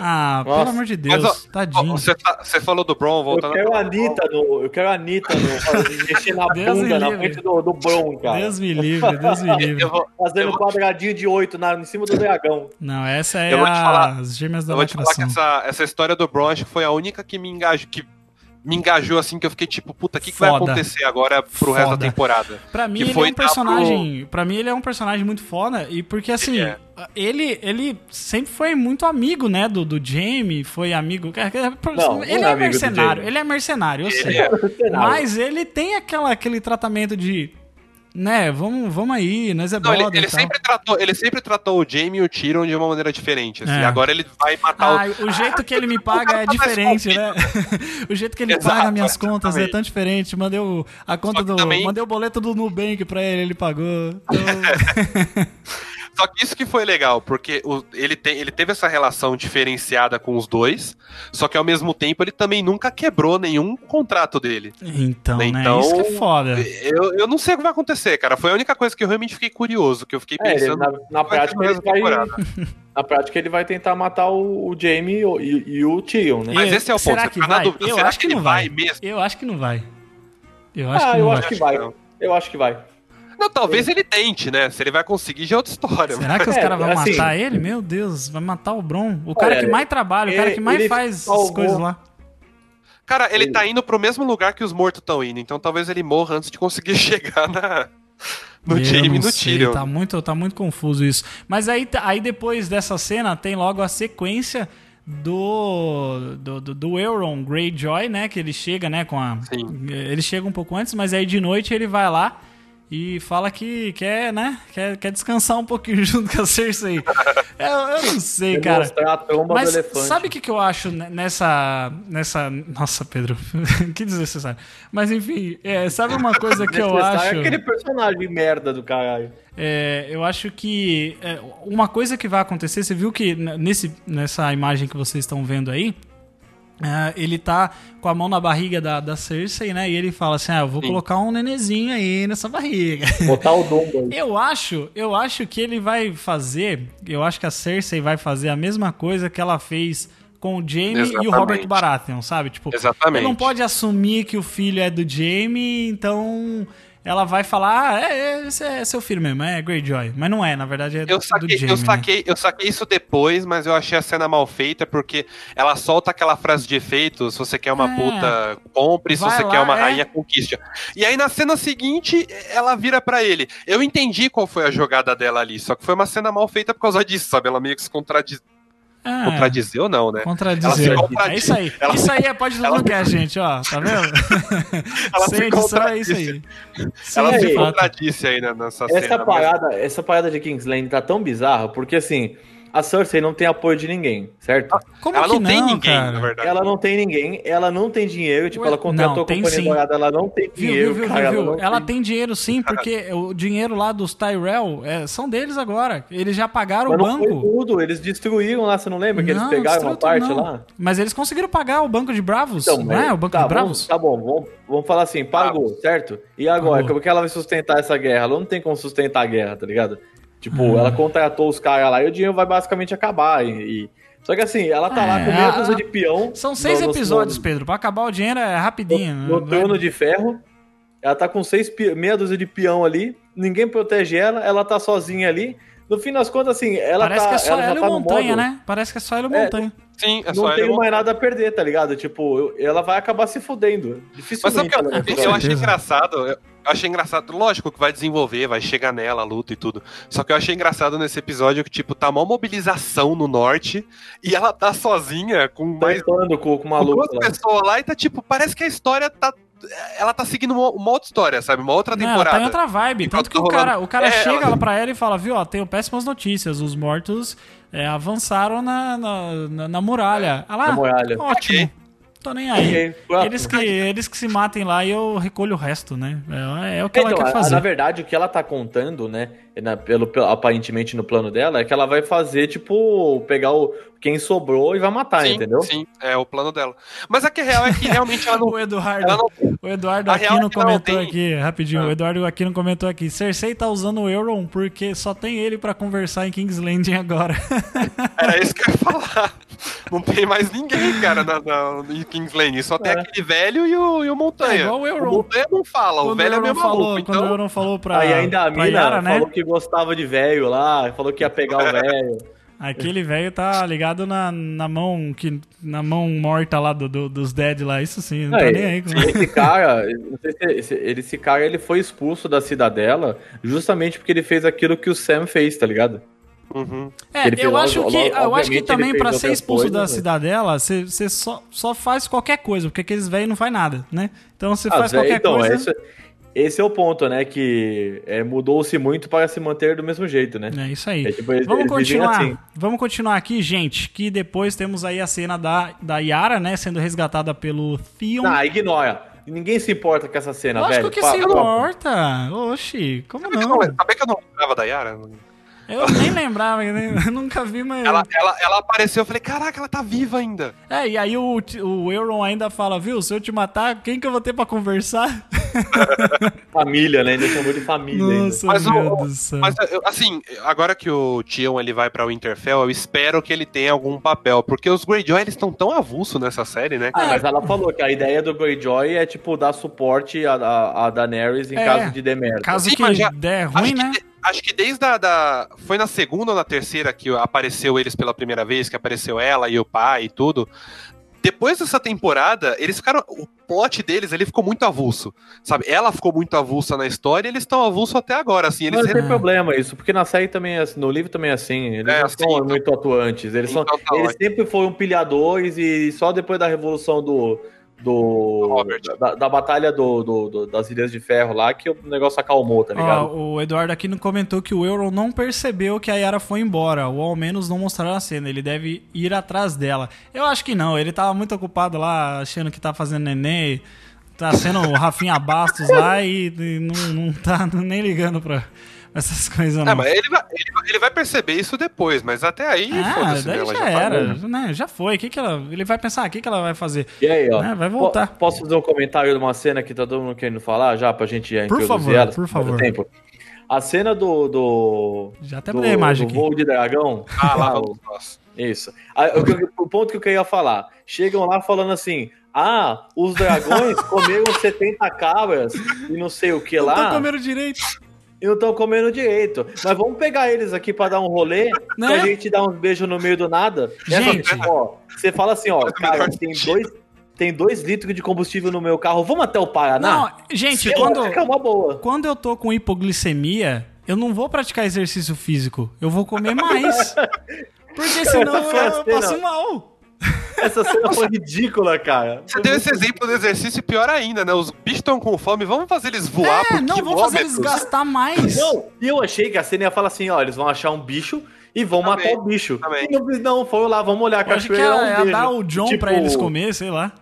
Ah, pelo Nossa. amor de Mas, Deus, ó, tadinho. ó, Você tá- você falou do Bron, Eu voltando quero a Anitta no. Eu quero a Anitta no. mexer na Deus bunda na frente do, do Bron, cara. Deus me livre, Deus me livre. Eu vou, Fazendo eu vou- quadradinho de oito na, em cima do dragão. Não, essa é Eu vou te falar- as gêmeas da eu vou te falar que essa, essa história do Bron acho que foi a única que me engajou, que me engajou assim, que eu fiquei tipo, puta, o que, que vai acontecer agora pro resto Foda. da temporada? Pra mim, que ele é foi um personagem. Pra mim, ele é um personagem muito foda. E porque, assim, Ele é. ele, ele sempre foi muito amigo, né? Do, do Jamie, foi amigo. não ele é é, amigo do mercenário. Ele é mercenário, eu Ele sei. é. Mas ele tem aquela, aquele tratamento de. Né, vamos, vamos aí, nós é Não, ele, brother ele sempre tratou, ele sempre tratou o Jamie e o Tyrion de uma maneira diferente. Assim. É. Agora ele vai matar Ah, o. o jeito que ele me paga é tá diferente, né? o jeito que ele Exato, paga minhas contas é tão diferente. Mandei o, a conta do. também- Mandei o boleto do Nubank pra ele, ele pagou. Então, Só que isso que foi legal, porque o- ele, tem, ele teve essa relação diferenciada com os dois, só que ao mesmo tempo ele também nunca quebrou nenhum contrato dele. então, né? Então, Isso que é foda. Eu, eu não sei o que vai acontecer, cara. Foi a única coisa que eu realmente fiquei curioso, que eu fiquei É, ele, pensando. na, na prática ele vai, na prática ele vai tentar matar o, o Jamie e, o- e- e o Tyrion, né? Mas esse é o ponto, Será você que tá na vai? dúvida, Eu será acho que que ele não vai vai. mesmo? Eu acho que não vai. Eu acho ah, que eu não acho vai. que vai. Eu acho que vai. Não, talvez ele tente, né? Se ele vai conseguir, já é outra história. Será que os É, caras vão assim- matar ele? Meu Deus, vai matar o Bron. O cara que mais trabalha, o cara que mais faz essas salvou- coisas lá. Cara, ele Ele- tá indo pro mesmo lugar que os mortos estão indo, então talvez ele morra antes de conseguir chegar na, no Eu e não no Tyrion. Tá muito, tá muito confuso isso. Mas aí, aí depois dessa cena tem logo a sequência do do, do, do Euron Greyjoy, né? Que ele chega, né? Com a. Sim. Ele chega um pouco antes, mas aí de noite ele vai lá e fala que quer, né? Quer, quer descansar um pouquinho junto com a Cersei. eu, eu não sei, cara. A tromba Mas do elefante. sabe o que, que eu acho ne- nessa. nessa. Nossa, Pedro, que desnecessário. Mas enfim, é, sabe uma coisa que eu Necessário acho. É aquele personagem merda do caralho. É, eu acho que é, uma coisa que vai acontecer, você viu que nesse, nessa imagem que vocês estão vendo aí, é, ele tá com a mão na barriga da, da Cersei, né? E ele fala assim: Ah, eu vou Sim. colocar um nenezinho aí nessa barriga. Botar o Dumbo aí. Eu acho, eu acho que ele vai fazer, eu acho que a Cersei vai fazer a mesma coisa que ela fez com o Jaime e o Exatamente. Robert Baratheon, sabe? Tipo, Exatamente. não pode assumir que o filho é do Jaime, então ela vai falar, ah, é, é, esse é seu filho mesmo, é Greyjoy. Mas não é, na verdade é Eu do saquei, Jaime, eu, né? saquei, eu saquei isso depois, mas eu achei a cena mal feita porque ela solta aquela frase de efeito: se você quer uma É. puta, compre, se Vai você lá, quer uma é. rainha, conquiste. E aí na cena seguinte, ela vira pra ele. Eu entendi qual foi a jogada dela ali, só que foi uma cena mal feita por causa disso, sabe? Ela meio que se contradiz... É, contradizeu, não, né? Ela Contradizer. se contradiz. É isso aí. Ela- Isso aí é pode no cast, gente, ó. Tá vendo? Ela Sem se edição é isso aí. Sim, Ela se contradisse aí né, nessa Essa cena. mas- parada, essa parada de King's Landing tá tão bizarra, porque assim, a Cersei não tem apoio de ninguém, certo? Como Ela que não, tem ninguém, cara? na verdade. Ela não tem ninguém, ela não tem dinheiro, tipo, Ué, ela contratou não, a tem companhia sim. dourada, ela não tem dinheiro, viu, viu, cara, viu, ela viu? não Ela tem. tem dinheiro sim, porque o dinheiro lá dos Tyrell é, são deles agora. Eles já pagaram Mas o não foi banco. tudo, eles destruíram lá, você não lembra? Que eles Não, pegaram uma parte não. lá? Mas eles conseguiram pagar o banco de Bravos, Então, não mas- é? O banco tá, de Bravos? Vamos, tá bom, vamos, vamos falar assim, pagou, certo? E agora, Pagou. como que ela vai sustentar essa guerra? Ela não tem como sustentar a guerra, tá ligado? Tipo, Ah. ela contratou os caras lá e o dinheiro vai basicamente acabar. E, e- Só que assim, ela tá lá É, com meia dúzia de peão. São seis no- no- episódios, no- Pedro. Pra acabar o dinheiro é rapidinho. No, no não é- trono de ferro. Ela tá com seis, meia dúzia de peão ali. Ninguém protege ela, ela tá sozinha ali. No fim das contas, assim, ela Parece tá. que é só ela ela e tá no Montanha, modo- né? Parece que é só ela e É, Montanha. Sim, é Não ele. mais nada a perder, tá ligado? Tipo, eu- ela vai acabar se fudendo. Mas Dificilmente. sabe o que eu, eu achei engraçado? Eu eu achei engraçado, lógico que vai desenvolver, vai chegar nela a luta e tudo. Só que eu achei engraçado nesse episódio que, tipo, tá uma mobilização no norte e ela tá sozinha com mais Taipando com, com o com duas lá. pessoas lá e tá, tipo, parece que a história tá. Ela tá seguindo uma, uma outra história, sabe? Uma outra Não, ela temporada. tá em outra vibe. Enquanto Tanto que o tá cara, rolando- o cara É, chega ela- lá pra ela e fala, viu, ó, tenho péssimas notícias. Os mortos é, avançaram na, na, na- na muralha. Ah lá, Na muralha. ótimo. Ok. Tô nem aí. Ok, próximo. Eles que, eles que se matem lá e eu recolho o resto, né? É, é o que ela Então, quer a- fazer. na verdade, o que ela tá contando, né, na- pelo, pelo- aparentemente no plano dela, é que ela vai fazer, tipo, pegar o quem sobrou e vai matar, sim, entendeu? Sim, é o plano dela. Mas a que é real é que realmente ela não. O Eduardo, ela não o Eduardo A real Aquino é não comentou tem- aqui, rapidinho, Ah. o Eduardo Aquino comentou aqui, Cersei tá usando o Euron porque só tem ele pra conversar em King's Landing agora. Era isso que eu ia falar. Não tem mais ninguém, cara, na, na, em King's Landing. Só tem É. aquele velho e o, e o Montanha. É igual o Euron. Montanha não fala, o Quando velho é meio falou, maluco. Quando o Então, Euron falou pra, Aí ainda a pra mina Yara, né? falou que gostava de velho lá, falou que ia pegar o velho. Aquele velho tá ligado na, na mão que na mão morta lá do, do- dos dead lá, isso sim, não tá Aí, nem aí. Com... Esse cara, não sei se esse, ele- esse cara, ele foi expulso da cidadela justamente porque ele fez aquilo que o Sam fez, tá ligado? uhum. É, fez eu logo- acho que logo- eu acho que também fez ser expulso da coisas, né? cidadela, você você só, só faz qualquer coisa, porque aqueles velhos não faz nada, né? Então você Ah, faz Zé, qualquer então, coisa. esse, esse é o ponto, né? Que é, mudou-se muito para se manter do mesmo jeito, né? É isso aí. É, tipo, eles- Vamos eles continuar. assim. Vamos continuar aqui, gente. Que depois temos aí a cena da, da Yara, né? Sendo resgatada pelo Theon. Ah, ignora. Ninguém se importa com essa cena, Lógico velho. que Pa- se importa. Oxi, como Sabe que eu não? Sabe que eu não lembrava da Yara? Eu nem lembrava, eu nem- eu nunca vi, mas. Ela, ela, ela apareceu, eu falei, caraca, ela tá viva ainda. É, e aí o, o Euron ainda fala, viu? Se eu te matar, quem que eu vou ter pra conversar? Família, né? Ainda chamou de família ainda. Nossa, Mas, meu o- Deus do céu. Mas, assim, agora que o Tion ele vai pra Winterfell, eu espero que ele tenha algum papel, porque os Greyjoy eles estão tão avulso nessa série, né? Ah, mas ela falou que a ideia do Greyjoy é, tipo, dar suporte a, a, a Daenerys em É. caso de demerda. Caso Sim, que já- der acho, ruim, que, né? de- acho que desde a da. Foi na segunda ou na terceira que apareceu eles pela primeira vez, que apareceu ela e o pai e tudo. Depois dessa temporada, eles ficaram. O plot deles ele ficou muito avulso. Sabe? Ela ficou muito avulsa na história e eles estão avulso até agora, assim. Eles Mas não tem problema isso, porque na série também é assim, no livro também é assim. Eles É, não assim, são então- muito atuantes. Eles, são, Então tá eles sempre foram pilhadores e só depois da revolução do. Do, Robert. da, da batalha do, do- do- das Ilhas de Ferro lá que o negócio acalmou, tá ligado? Ó, o Eduardo aqui não comentou que o Euron não percebeu que a Yara foi embora, ou ao menos não mostraram a cena. Ele deve ir atrás dela. Eu acho que não, ele tava muito ocupado lá, achando que tá fazendo neném, tá sendo o Rafinha Bastos lá e, e não, não tá nem ligando pra essas coisas, não. É, mas ele vai, ele, vai- ele vai perceber isso depois, mas até aí, Ah, foda-se, daí né? Ela já, tá era, né? Já foi. Que que ela, ele vai pensar, o que, que ela vai fazer? E aí, ó. É, vai voltar. po- Posso fazer um comentário de uma cena que tá todo mundo querendo falar já pra gente Por introduzir favor, ela? por favor. Tempo. A cena do. do Já até do, a imagem do aqui. voo de dragão. Ah, lá Ah. Isso. Ah, o, o ponto que eu queria falar. Chegam lá falando assim: ah, os dragões comeram 70 cabras e não sei o que Não lá. tô comendo direito. E não estão comendo direito. Mas vamos pegar eles aqui pra dar um rolê, Né? pra gente dar uns beijos no meio do nada. Gente. Essa- ó, você fala assim, ó, cara, tem dois, tem dois litros de combustível no meu carro, vamos até o Não, Paraná? gente, Eu quando, é boa. quando eu tô com hipoglicemia, eu não vou praticar exercício físico. Eu vou comer mais. Porque senão eu, eu passo mal. Essa cena foi ridícula, cara. Você deu esse exemplo do exercício pior ainda, né? Os bichos estão com fome, vamos fazer eles voar É, por não, vou fazer eles quilômetros. gastar mais. Não, e eu achei que a cena ia falar assim, ó, eles vão achar um bicho e vão Também, matar o bicho. também. Não, não, foram lá, vamos olhar a Eu acho que cachoeira, ia, um ia beijo. dar o John Tipo, pra eles comer, sei lá.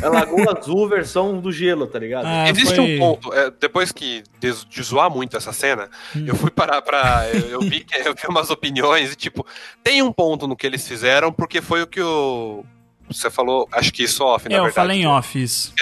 É Lagoa Azul versão do gelo, tá ligado? Ah, Existe foi- um ponto, é, depois que de, de zoar muito essa cena, Hum. eu fui parar pra. Eu, eu vi, que- eu vi umas opiniões e, tipo, tem um ponto no que eles fizeram, porque foi o que o. Você falou, acho que isso off, na É, eu verdade. falei em off isso.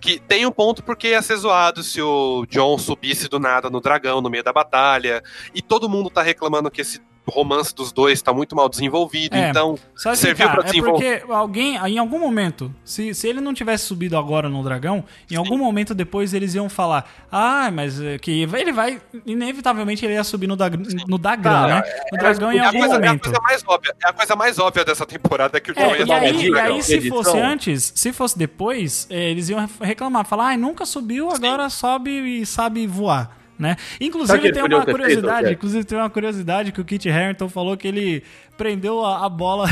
Que tem um ponto porque ia ser zoado se o John subisse do nada no dragão no meio da batalha. E todo mundo tá reclamando que esse romance dos dois tá muito mal desenvolvido. É. Então, assim, serviu cara, pra é desenvolver. porque alguém, em algum momento, se, se ele não tivesse subido agora no dragão, em algum momento depois eles iam falar, ah, mas é que ele vai, inevitavelmente ele ia subir no, dag, no Dagrão, né? No dragão em é algum coisa, é a momento. coisa mais óbvia. É a coisa mais óbvia dessa temporada que o John É, ia e aí, e aí se Edição. fosse antes, se fosse depois, é, eles iam reclamar, falar, ai, nunca subiu, agora sobe e sabe voar. Né? Inclusive tem uma feito, curiosidade, Jack? inclusive tem uma curiosidade que o Kit Harington falou que ele prendeu a, a bola,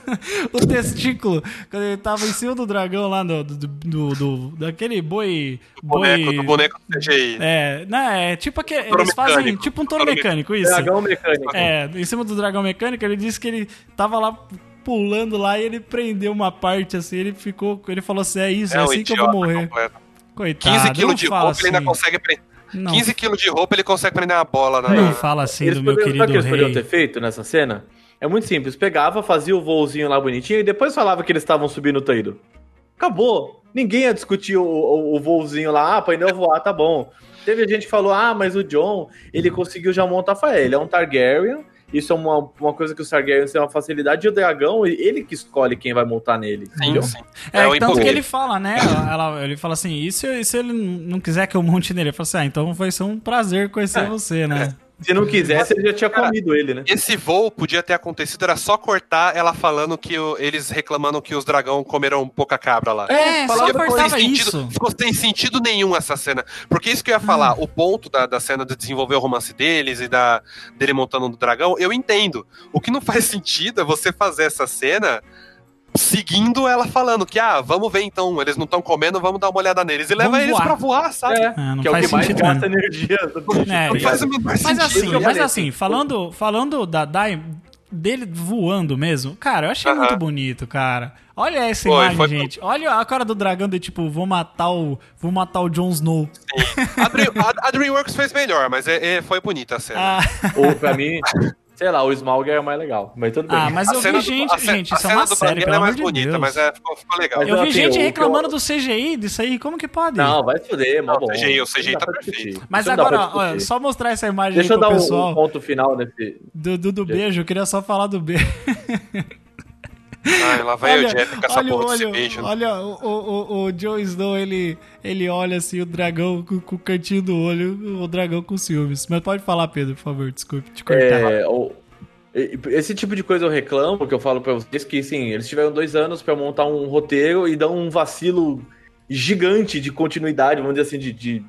o testículo, quando ele tava em cima do dragão lá do, do, do- do- daquele boi, boneco, boi do boneco do CGI. é, né, é tipo aquele, eles fazem mecânico. tipo um touro mecânico, isso. Dragão mecânico. É, em cima do dragão mecânico, ele disse que ele tava lá pulando lá e ele prendeu uma parte assim, ele ficou, ele falou assim, é isso, é, É assim que eu vou morrer. completo. Coitado, 15 não quilos de roupa, ele ainda assim. consegue prender. Não, 15 quilos de roupa, ele consegue prender uma bola na. não fala assim Eles do meu poderiam- sabe o que querido eles poderiam rei. ter feito nessa cena? É muito simples. Pegava, fazia o voozinho lá bonitinho e depois falava que eles estavam subindo o Taído. Acabou. Ninguém ia discutir o, o, o voozinho lá. Ah, aprendeu a voar, tá bom. Teve gente que falou, ah, mas o John, ele conseguiu já montar Fael. Ele é um Targaryen. Isso é uma, uma coisa que os Targaryens têm uma facilidade. E o dragão, ele que escolhe quem vai montar nele. Sim, sim. É, o tanto que ele fala, né? ela- ele fala assim, e se, e se ele não quiser que eu monte nele? Ele fala assim, ah, então vai ser um prazer conhecer É. você, né? Se não quisesse, ele já tinha Cara, comido ele, né? Esse voo podia ter acontecido, era só cortar ela falando que o- eles reclamando que os dragão comeram pouca cabra lá. É, só falava Ficou cortava sem sentido- isso. Ficou sem sentido nenhum essa cena. Porque isso que eu ia falar, o ponto da, da cena de desenvolver o romance deles e da, dele montando no dragão, eu entendo. O que não faz sentido é você fazer essa cena seguindo ela falando que, ah, vamos ver então, eles não estão comendo, vamos dar uma olhada neles. E leva Vamos eles voar. pra voar, sabe? É, Ah, não que é o que mais gasta mesmo. energia É, Não faz o menor Mas sentido. assim, mas falei, assim, falando, falando da, da- dele voando mesmo, cara, eu achei Aham. muito bonito, cara. Olha essa Foi, imagem, foi- gente. Olha a cara do dragão de tipo, vou matar o, vou matar o Jon Snow. A, Dream- a- a DreamWorks fez melhor, mas é- é- foi bonita a cena. Ah, Ou pra mim, sei lá, o Smaug é mais legal. Mas tudo bem. ah, mas A eu vi do- gente, a ce- gente, a isso é cena uma do série, pelo é mais de bonita, Deus. mas é, ficou, ficou legal. Mas Eu vi gente o reclamando eu- do CGI disso aí, como que pode? Não, vai se fuder, mó bom. o CGI, o CGI tá perfeito. Mas Isso agora, ó, só mostrar essa imagem Deixa eu aí pro dar um, pessoal um ponto final nesse. do, do, do beijo, eu queria só falar do beijo. Ai, lá vai o Jeff com essa olha, porra desse olha, beijo. né? olha o, o, o, Jon Snow, ele, ele olha assim, o dragão com, com o cantinho do olho, o dragão com ciúmes. Mas pode falar, Pedro, por favor, desculpe te cortar. É, o- Esse tipo de coisa eu reclamo, que eu falo pra vocês, que sim, eles tiveram dois anos pra montar um roteiro e dão um vacilo gigante de continuidade, vamos dizer assim, de, de,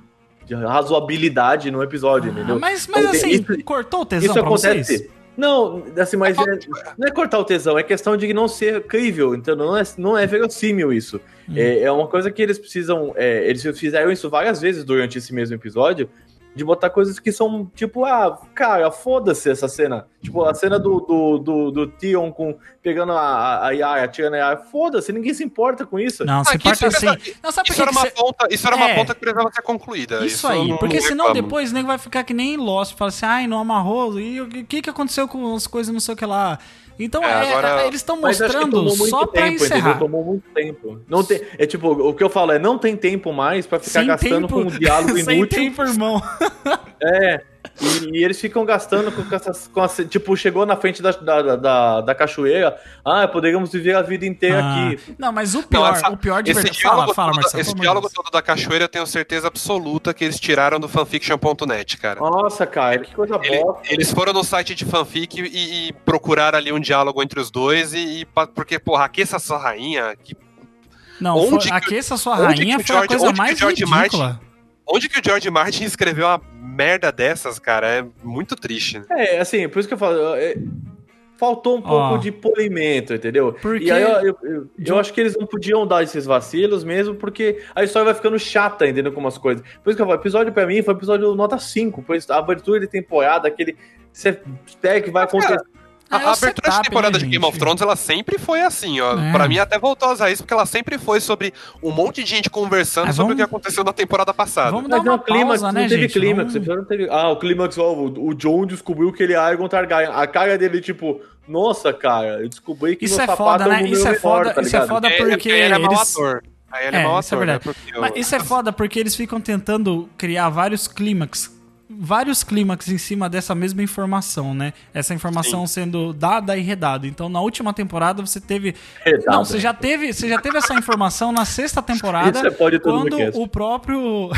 de razoabilidade no episódio, Ah, entendeu? mas, mas Então, assim, isso- cortou o tesão Isso pra vocês? Não, assim, mas é- não é cortar o tesão, é questão de não ser crível, então não é, não é verossímil isso. Hum. É, é uma coisa que eles precisam. é, eles fizeram isso várias vezes durante esse mesmo episódio. De botar coisas que são, tipo, ah, cara, foda-se essa cena. Tipo, a cena do, do, do, do Tion com, pegando a, a Yara, tirando a Yara. Foda-se, ninguém se importa com isso. Não, se Ah, importa isso assim. era- Não, sabe por Isso que era, uma você- ponta, isso era uma É. ponta que precisava ser concluída. Isso eu aí, não- porque não senão reclamo. depois o nego vai ficar que nem Lost, fala assim, ai, não amarrou, e o que, que aconteceu com as coisas, não sei o que lá. Então, É, é, agora- eles estão Mas acho que mostrando tomou muito só pra tempo, encerrar. entendeu? Tomou muito tempo. Não tem, é tipo, o que eu falo é, não tem tempo mais pra ficar Sem gastando tempo, com um diálogo sem inútil. tempo, irmão. É. E, e eles ficam gastando com essas. Com essa- tipo, chegou na frente da, da, da, da cachoeira. Ah, poderíamos viver a vida inteira Ah, aqui. Não, mas o Não, pior, essa- o pior de esse verdade. diálogo, Fala, fala, todo, Marcelo. esse diálogo todo da cachoeira eu tenho certeza absoluta que eles tiraram do fanfiction.net, cara. Nossa, cara, que coisa Ele- bosta. eles foram no site de fanfic e, e procuraram ali um diálogo entre os dois e, e porque, porra, aqueça sua rainha, que Não, Onde foi, que- aqueça sua onde rainha foi a coisa mais ridícula. Onde que o George Martin escreveu uma merda dessas, cara? É muito triste. né? É, assim, por isso que eu falo. é, faltou um pouco Ó. de polimento, entendeu? Porque- E aí eu, eu, eu- eu acho que eles não podiam dar esses vacilos mesmo, porque a história vai ficando chata, entendeu? Com umas coisas. Por isso que eu falo, o episódio pra mim foi episódio nota 5, pois a abertura de temporada, aquele. Você espera que vai Mas, cara, É, A, a abertura setup, de temporada né, de Game of? Thrones, ela sempre foi assim, ó. É. Pra mim até voltou às raízes, porque ela sempre foi sobre um monte de gente conversando Mas sobre vamos- o que aconteceu na temporada passada. Vamos dar Mas não, uma clímax, pausa, não né, teve gente? clímax. Vamos- não teve... Ah, o clímax, ó, o, John descobriu que ele é Aegon Targaryen. A cara dele, tipo, nossa, cara, eu descobri que Isso meu é foda, é né? Isso é menor, foda, tá isso é foda É, porque ele é mau eles- ator. Aí ele é, É, mau isso é ator, né? verdade. Porque Mas o- isso é foda porque eles ficam tentando criar vários clímax. Vários clímax em cima dessa mesma informação, né? Essa informação sendo dada e redada. Então, na última temporada, você teve. Redada. Não, você já teve, você já teve essa informação na sexta temporada. É pode tudo no quando o próprio.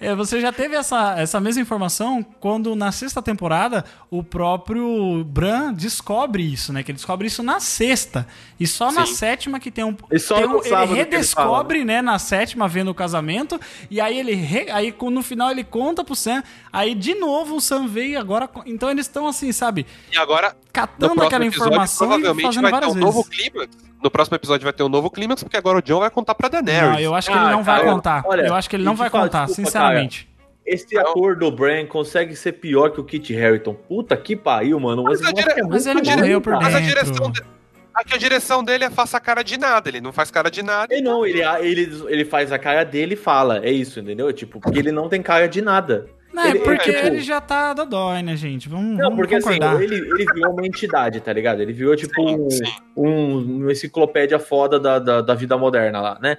É, você já teve essa, essa mesma informação quando na sexta temporada o próprio Bran descobre isso, né? Que ele descobre isso na sexta. E só na Sim. sétima que tem um. E só tem um- sábado que ele ele redescobre, né, na sétima, vendo o casamento. E aí ele. re- aí no final ele conta pro Sam. Aí de novo o Sam veio agora. Então eles estão assim, sabe? E agora, Catando aquela episódio, informação e provavelmente fazendo vai ter várias um vezes. novo clímax. No próximo episódio vai ter um novo clímax, porque agora o John vai contar pra Daenerys. Não, eu acho que Ah, ele não vai cara, contar. olha, eu acho que ele não vai contar, desculpa, sinceramente. Esse ator do Bran consegue ser pior que o Kit Harington. Puta que pariu, mano. Mas a dire- é mas ele morreu por cara. Mas a dentro. direção, de... Aqui a direção dele é faça cara de nada. Ele não faz cara de nada. Ele não, ele, ele, ele faz a cara dele e fala. É isso, entendeu? Tipo, porque ele não tem cara de nada. Não, é Ele- porque tipo, ele já tá dodói, né, gente? Vamos, Não, vamos porque assim, concordar. ele, ele virou uma entidade, tá ligado? Ele virou tipo Sim, um, um- uma enciclopédia foda da, da, da vida moderna lá, né?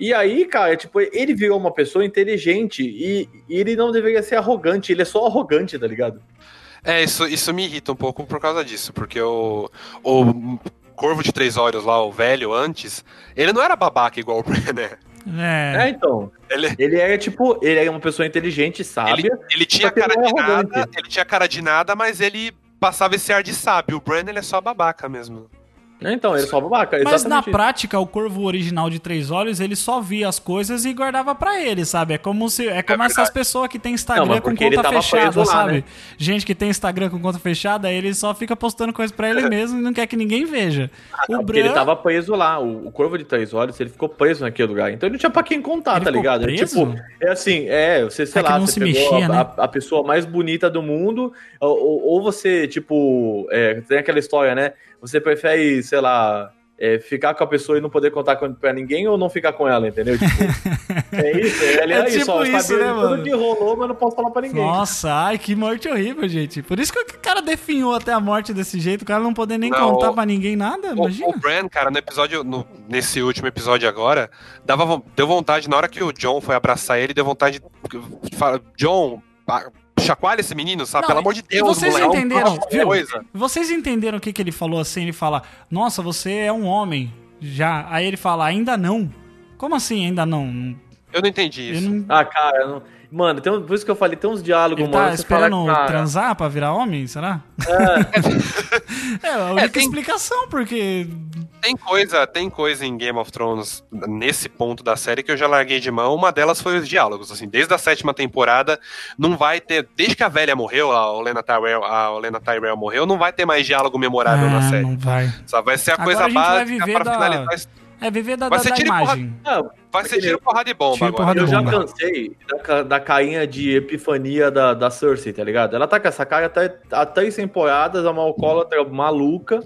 E aí, cara, tipo, ele virou uma pessoa inteligente e, e ele não deveria ser arrogante, ele é só arrogante, tá ligado? É, isso, isso me irrita um pouco por causa disso, porque o, o Corvo de Três Olhos lá, o velho antes, ele não era babaca igual o Bran, né? É. É, então. Ele, Ele era tipo, ele era uma pessoa inteligente, ele, sábia. ele tinha só que cara ele de é nada, arrogante. ele tinha cara de nada, mas ele passava esse ar de sábio. O ele é só babaca mesmo. Né? Então, ele é só babaca. Mas na isso. prática, o corvo original de três olhos, ele só via as coisas e guardava pra ele, sabe? É como se é como É essas pessoas que tem Não, Instagram mas com conta fechada, lá, sabe? né? Gente que tem Instagram com conta fechada, ele só fica postando coisa pra ele mesmo e não quer que ninguém veja. o Porque Bran ele tava preso lá, o, o Corvo de Três Olhos, ele ficou preso naquele lugar. Então ele não tinha pra quem contar, Ele tá ligado? preso? Tipo, é assim, é, você, sei É lá, não você se pegou mexia, a, né? a- a pessoa mais bonita do mundo, ou, ou- ou você, tipo, é, tem aquela história, né? Você prefere, sei lá, é, ficar com a pessoa e não poder contar com- pra ninguém ou não ficar com ela, entendeu? Tipo, é isso, é, É é, isso, tipo ó, isso, né, de mano? tudo que rolou, mas não posso falar pra ninguém. Nossa, ai, que morte horrível, gente. Por isso que o cara definhou até a morte desse jeito, o cara não poder nem Não, contar o- pra ninguém nada, O, imagina. o Bran, cara, no episódio, no- nesse último episódio agora, dava, deu vontade, na hora que o John foi abraçar ele, deu vontade de falar, John, chacoalha esse menino, sabe? Não, Pelo amor de Deus, vocês moleque. entenderam, Alguma viu? Coisa. Vocês entenderam o que, que ele falou assim? Ele fala, nossa, você é um homem, já. Aí ele fala, ainda não. Como assim, ainda não? Eu não entendi isso. não- Ah, cara, não- Mano, tem um- por isso que eu falei, tem uns diálogos, Ele mano. tá você esperando fala, cara, transar pra virar homem, será? É, a única tem- explicação, porque. Tem coisa, tem coisa em Game of Thrones nesse ponto da série que eu já larguei de mão. Uma delas foi os diálogos. Assim, desde a sétima temporada, não vai ter. Desde que a velha morreu, a Olena Tyrell, a Olena Tyrell morreu, não vai ter mais diálogo memorável na Ah, série. não vai. Só vai ser a Agora coisa a gente vai básica viver pra da- finalizar. isso. É viver da, Vai da, ser da tiro imagem. Não, Vai ser tiro, porrada e bomba Tiro, agora. porrada eu já bomba. cansei da, da cainha de epifania da, da Cersei, tá ligado? Ela tá com essa cara até, há três temporadas, é uma alcoólatra maluca.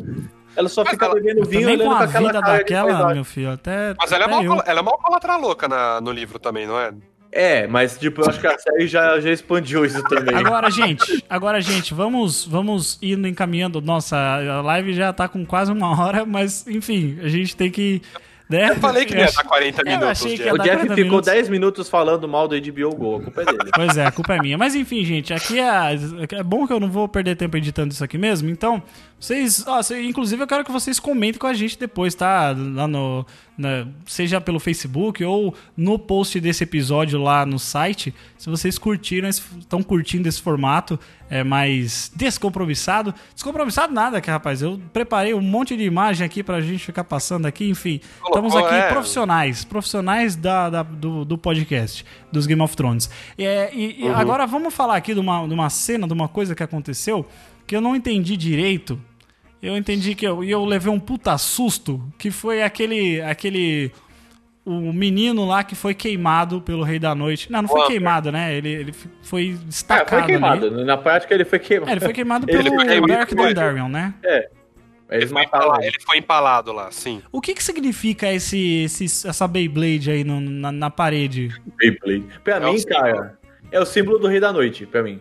Ela só Mas fica ela- bebendo vinho Também olhando com a aquela vida cara de daquela, meu filho, até. Mas ela é, até uma, eu. ela é uma alcoólatra louca na- no livro também, não é? É, mas tipo, eu acho que a série já, já expandiu isso também. Agora, gente, agora, gente, vamos, vamos indo encaminhando. Nossa, a live já tá com quase uma hora, mas enfim, a gente tem que. Né? Eu falei que não ia ach- dar 40 Eu minutos. achei o Jeff 40 ficou minutos. 10 minutos falando mal do HBO Go, a culpa é dele. Pois é, a culpa é minha. Mas enfim, gente, aqui é, é bom que eu não vou perder tempo editando isso aqui mesmo. Então, vocês. Ó, inclusive, eu quero que vocês comentem com a gente depois, tá? Lá no. na- seja pelo Facebook ou no post desse episódio lá no site. Se vocês curtiram, estão curtindo esse formato é mais descompromissado. Descompromissado nada, que rapaz. Eu preparei um monte de imagem aqui pra gente ficar passando aqui. Enfim, Colocou, estamos aqui é. profissionais. Profissionais da, da- do, do podcast, dos Game of Thrones. É, e e Uhum. agora vamos falar aqui de uma, de uma cena, de uma coisa que aconteceu que eu não entendi direito. Eu entendi que eu, e eu levei um puta susto, que foi aquele. aquele o menino lá que foi queimado pelo Rei da Noite. Não, não foi queimado, né? Ele, ele foi destacado. foi queimado. ali. Na prática ele foi queimado. É, ele foi queimado Ele pelo foi queimado ele. Dondarrion, né? É. Ele foi, empalado, ele. foi empalado lá, sim. O que que significa esse, esse- essa Beyblade aí no- na, na parede? Beyblade. Pra É mim, cara, é o símbolo do Rei da Noite, pra mim.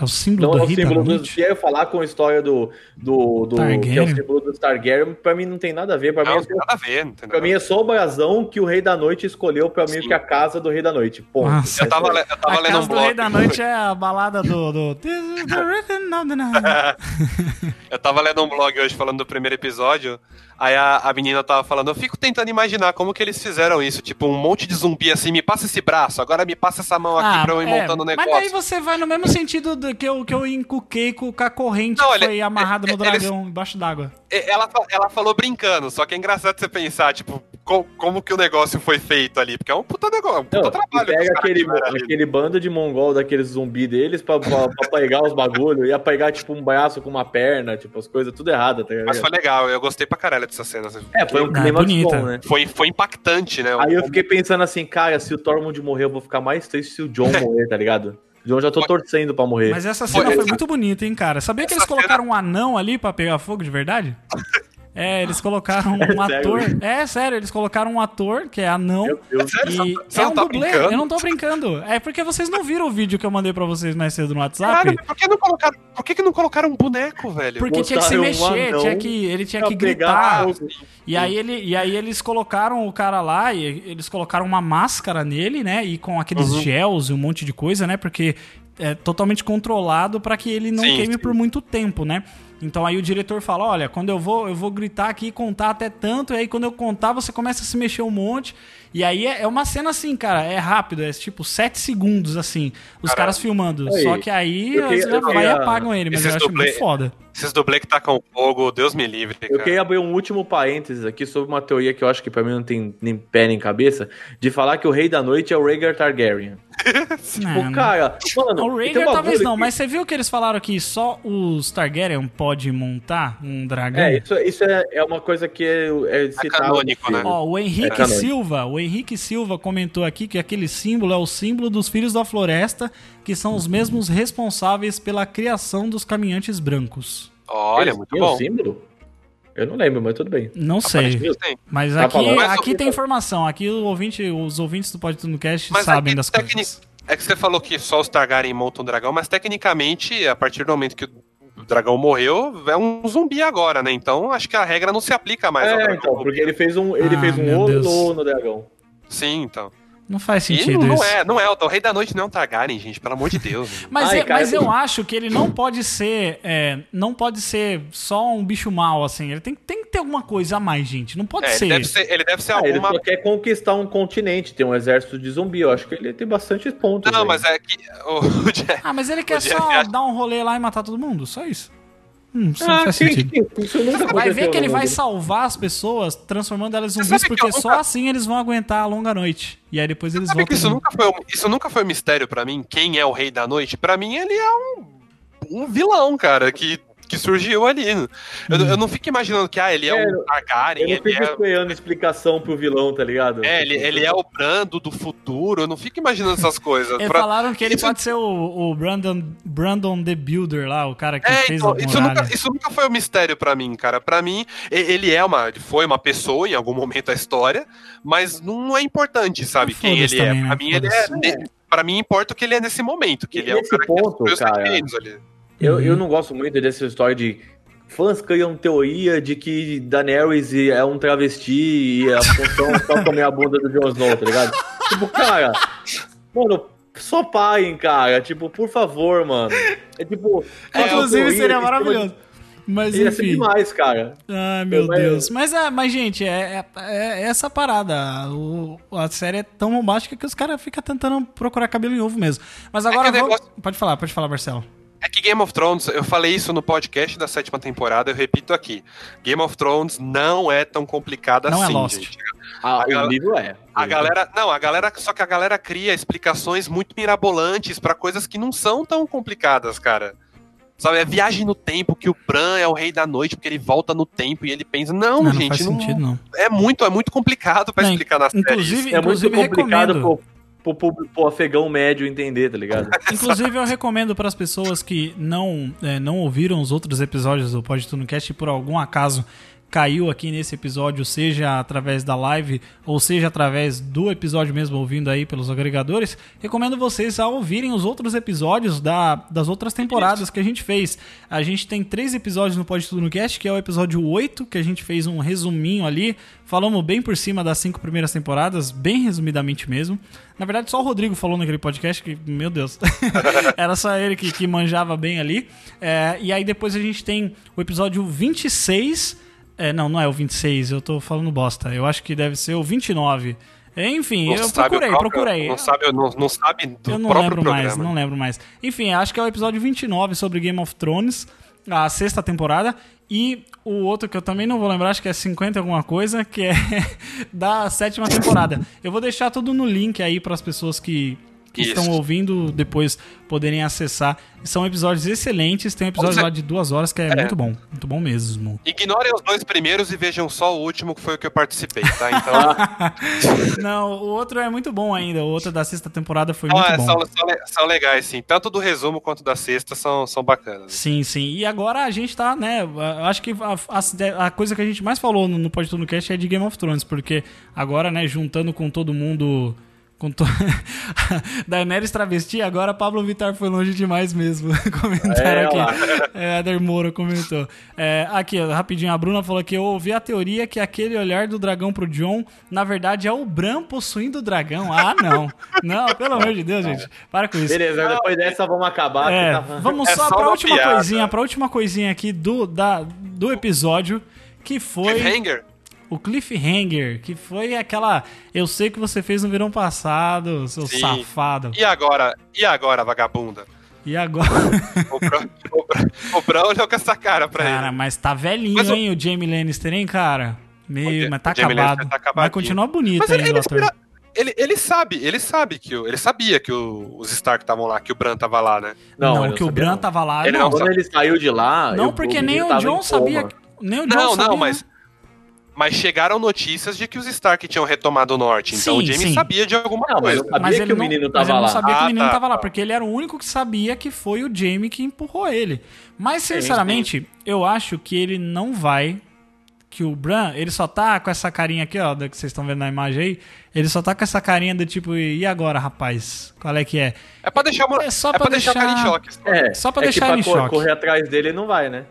É o símbolo Não é do o Rei da símbolo do. Se eu falar com a história do. do, do que é o símbolo do Targaryen, pra mim não tem nada a ver. Pra, Não, mim, não tem é, nada a ver. Não tem pra mim é só o brasão que o Rei da Noite escolheu pra mim, Sim. que é a casa do Rei da Noite. Ponto. Nossa. Eu tava, eu tava a lendo casa um do Rei blog. da Noite é a balada do... do... This is the rhythm of the night. Eu tava lendo um blog hoje falando do primeiro episódio. Aí a, a menina tava falando, eu fico tentando imaginar como que eles fizeram isso. Tipo, um monte de zumbi assim, me passa esse braço, agora me passa essa mão aqui pra eu ir é, montando o Mas negócio. daí você vai no mesmo sentido do que eu, que eu encuquei com, a corrente Não, que ele- foi amarrada no eles- dragão embaixo d'água. E- Ela, ela falou brincando, só que é engraçado você pensar, tipo, co- como que o negócio foi feito ali. Porque é um puta negócio, um puta Não, trabalho. pega aquele, aquele bando de mongol daqueles zumbi deles pra, pra, pra pegar os bagulho. Ia pegar, tipo, um braço com uma perna, tipo, as coisas tudo errado, tá ligado? Mas foi legal, eu gostei pra caralho dessa cena. assim. É, foi um Ah, clima bonita. bom, né? Foi, foi impactante, né? Aí eu fiquei pensando assim, cara, se o Tormund morrer, eu vou ficar mais triste se o John morrer, tá ligado? John já tô torcendo pra morrer. Mas essa cena Foi- foi muito bonita, hein, cara? Sabia que Essa eles colocaram um anão ali pra pegar fogo de verdade? É, eles colocaram um sério? ator. É sério, eles colocaram um ator que é anão. Meu Deus. Sério? E Você é um tá dublê, brincando? eu não tô brincando. É porque vocês não viram o vídeo que eu mandei pra vocês mais cedo no WhatsApp. Mas por que não colocaram, por que que não colocaram um boneco, velho? Porque tinha que se Botaram um mexer, anão tinha que, ele tinha que gritar. E aí, ele, e aí eles colocaram o cara lá, e eles colocaram uma máscara nele, né? E com aqueles Uhum. gels e um monte de coisa, né? Porque é totalmente controlado pra que ele não Sim, queime sim. por muito tempo, né? Então aí o diretor fala, olha, quando eu vou, eu vou gritar aqui e contar até tanto, e aí quando eu contar você começa a se mexer um monte. E aí é, é uma cena assim, cara, é rápido, é tipo 7 segundos, assim, os Caralho. caras filmando. Aí, Só que aí eu queria- já eu vai e apagam ele, mas eu acho dublê- muito foda. Esses dublê que tacam fogo, Deus me livre, Eu cara. queria abrir um último parênteses aqui sobre uma teoria que eu acho que pra mim não tem nem pé nem cabeça, de falar que o Rei da Noite é o Rhaegar Targaryen. Não, Pô, não. cara, mano, O Rhaegar talvez não, que- mas você viu que eles falaram que só os Targaryen pode montar um dragão? É, isso, isso é, é uma coisa que é, é citado. canônico, né? Ó, o Henrique É. Silva, o Henrique Silva comentou aqui que aquele símbolo é o símbolo dos filhos da floresta, que são os mesmos responsáveis pela criação dos caminhantes brancos. Olha, Eles muito bom. símbolo? Eu não lembro, mas tudo bem. Não sei. Mas Tá aqui. Mas aqui tem informação. Aqui o ouvinte, os ouvintes do Pode Tudo no Cast Mas sabem aqui, das tecni- coisas. É que você falou que só os Targaryen montam um dragão, mas tecnicamente, a partir do momento que o dragão morreu, é um zumbi agora, né? Então acho que a regra não se aplica mais ao É, dragão. então, porque ele fez um, ele Ah, fez um Deus. olô no dragão. Sim, então. Não faz sentido não, isso. não é, não é. O Rei da Noite não é um Targaryen, gente, pelo amor de Deus. Mas, Ai, é- cara, mas eu- eu acho que ele não pode ser. é, não pode ser só um bicho mau, assim. Ele tem, tem que ter alguma coisa a mais, gente. Não pode É, ser. ele, deve ser, ele deve ser Ah, ele alguma. só quer conquistar um continente, tem um exército de zumbi. Eu acho que ele tem bastante pontos. Não, aí. mas é que. O, o Jeff- Ah, mas ele quer Jeff só acha- dar um rolê lá e matar todo mundo? Só isso. Hum, isso não Ah, faz quem- sentido. quem- isso nunca Vai ver que ele vai salvar as pessoas, transformando elas em zumbis, que porque eu só nunca- assim eles vão aguentar a longa noite. E aí depois eles que voltam. isso nunca, foi um, isso nunca foi um mistério pra mim? Quem é o Rei da Noite? Pra mim, ele é um, um vilão, cara, que, que surgiu ali. Eu, eu não fico imaginando que ah, ele é, É, um Targaryen, Eu não ele fico é. esperando explicação pro vilão, tá ligado? É, ele, ele é o Brando do futuro. Eu não fico imaginando essas coisas. Eles Pra- falaram que ele Isso- pode ser o, o Brandon, Brandon the Builder lá, o cara que É, fez então, isso, nunca, isso nunca foi um mistério pra mim, cara. Pra mim, ele é uma, ele foi uma pessoa em algum momento da história, mas não é importante, sabe, Ah, quem ele é. também, né? Pra mim, ele é, pra mim importa o que ele é nesse momento, que E ele é o cara ponto, que cara, ali. Eu, Uhum. eu não gosto muito dessa história de fãs criam teoria de que Daenerys é um travesti e a função é só comer a bunda do Jon Snow, tá ligado? Tipo, cara, mano, só parem, cara. Tipo, por favor, mano. É tipo. É, Inclusive teoria seria maravilhoso. Mas Ia ser enfim. demais, cara. Ai, meu Mas- Deus. Mas, é, mas gente, é, é- é essa parada. O- a série é tão bombástica que os caras ficam tentando procurar cabelo em ovo mesmo. Mas agora. que o vamos- negócio- Pode falar, pode falar, Marcelo. É que Game of Thrones, eu falei isso no podcast da sétima temporada, eu repito aqui. Game of Thrones não é tão complicada Não é assim, Lost. gente. Ah, A o nível é. A galera, não, a galera, só que a galera cria explicações muito mirabolantes pra coisas que não são tão complicadas, cara. Sabe, é viagem no tempo, que o Bran é o rei da noite, porque ele volta no tempo e ele pensa, não, Não, não gente, faz não, sentido, não. é muito, é muito complicado pra Não, explicar na série. Inclusive. É muito complicado recomendo. pro, pro, público- pro afegão médio entender, tá ligado? Inclusive, eu recomendo para as pessoas que não, é, não ouviram os outros episódios do Pode Tudo Cast e por algum acaso caiu aqui nesse episódio, seja através da live ou seja através do episódio mesmo ouvindo aí pelos agregadores, recomendo vocês a ouvirem os outros episódios da, das outras temporadas que a gente fez. A gente tem três episódios no Pode Tudo no Cast, que é o episódio 8, que a gente fez um resuminho ali, falamos bem por cima das cinco primeiras temporadas, bem resumidamente mesmo. Na verdade, só o Rodrigo falou naquele podcast que, meu Deus, era só ele que, que manjava bem ali. É, e aí depois a gente tem o episódio 26. É, não, não é o 26, eu tô falando bosta. Eu acho que deve ser o 29. É, Enfim, Não eu procurei, próprio- procurei. Não sabe, não, não sabe do Eu não lembro programa. mais, não lembro mais. Enfim, acho que é o episódio 29 sobre Game of Thrones, a sexta temporada. E o outro que eu também não vou lembrar, acho que é 50 alguma coisa, que é da sétima temporada. Eu vou deixar tudo no link aí para as pessoas que, que Isso. estão ouvindo depois poderem acessar. São episódios excelentes, tem um episódio Você- lá de duas horas que é, muito bom, muito bom mesmo. Ignorem os dois primeiros e vejam só o último que foi o que eu participei, tá? Então, Não, o outro é muito bom ainda, o outro da sexta temporada foi Não, muito é, bom. são, são le- são legais, sim. Tanto do resumo quanto da sexta são, são bacanas. Sim, sim. E agora a gente tá, né? eu Acho que a, a- a coisa que a gente mais falou no, no Tudo no Cast é de Game of Thrones, porque agora, né, juntando com todo mundo. Com to... Daenerys travesti, agora Pablo Vittar foi longe demais mesmo. Comentaram É, aqui. É, Eder Moura comentou. É, aqui, rapidinho, a Bruna falou que eu ouvi a teoria que aquele olhar do dragão pro John, na verdade, é o Bran possuindo o dragão. Ah, não. Não, pelo amor de Deus, gente. Para com isso. Beleza, depois dessa vamos acabar. É, tá- vamos É só, só pra última piada. coisinha, pra última coisinha aqui do, da, do episódio, que foi Cliffhanger? O Cliffhanger, que foi aquela. Eu sei que você fez no verão passado, seu Sim. safado. E agora? E agora, vagabunda? E agora? O Bran, o olhou com essa cara pra Cara, ele. mas tá velhinho, Mas o- hein, o Jamie Lannister, hein, cara? Meio, O mas tá acabado. Tá mas continua bonito Mas ele, ainda, ele, espera- ele, ele sabe, ele sabe que o, ele sabia que o- os Stark estavam lá, que o Bran tava lá, né? Não, ele que o Bran não. tava lá, Ele não. não Quando ele saiu de lá. Não, porque nem o John sabia. Nem o John Não, sabia. não, mas mas chegaram notícias de que os Stark tinham retomado o norte, então Sim, o Jamie sim. sabia de alguma Não, mas coisa. Mas que ele não- mas ele não sabia que o Ah, menino tá, tava lá, porque ele era o único que sabia que foi o Jamie que empurrou ele. Mas, Sim, sinceramente, eu acho que ele não vai. Que o Bran, ele só tá com essa carinha aqui, ó, da que vocês estão vendo na imagem aí. Ele só tá com essa carinha do tipo, e agora, rapaz? Qual é que é? É pra deixar, uma, É só é pra pra deixar o cara em deixar- choque. É, Só pra é deixar que ele em pra cor- choque. correr atrás dele ele não vai, né?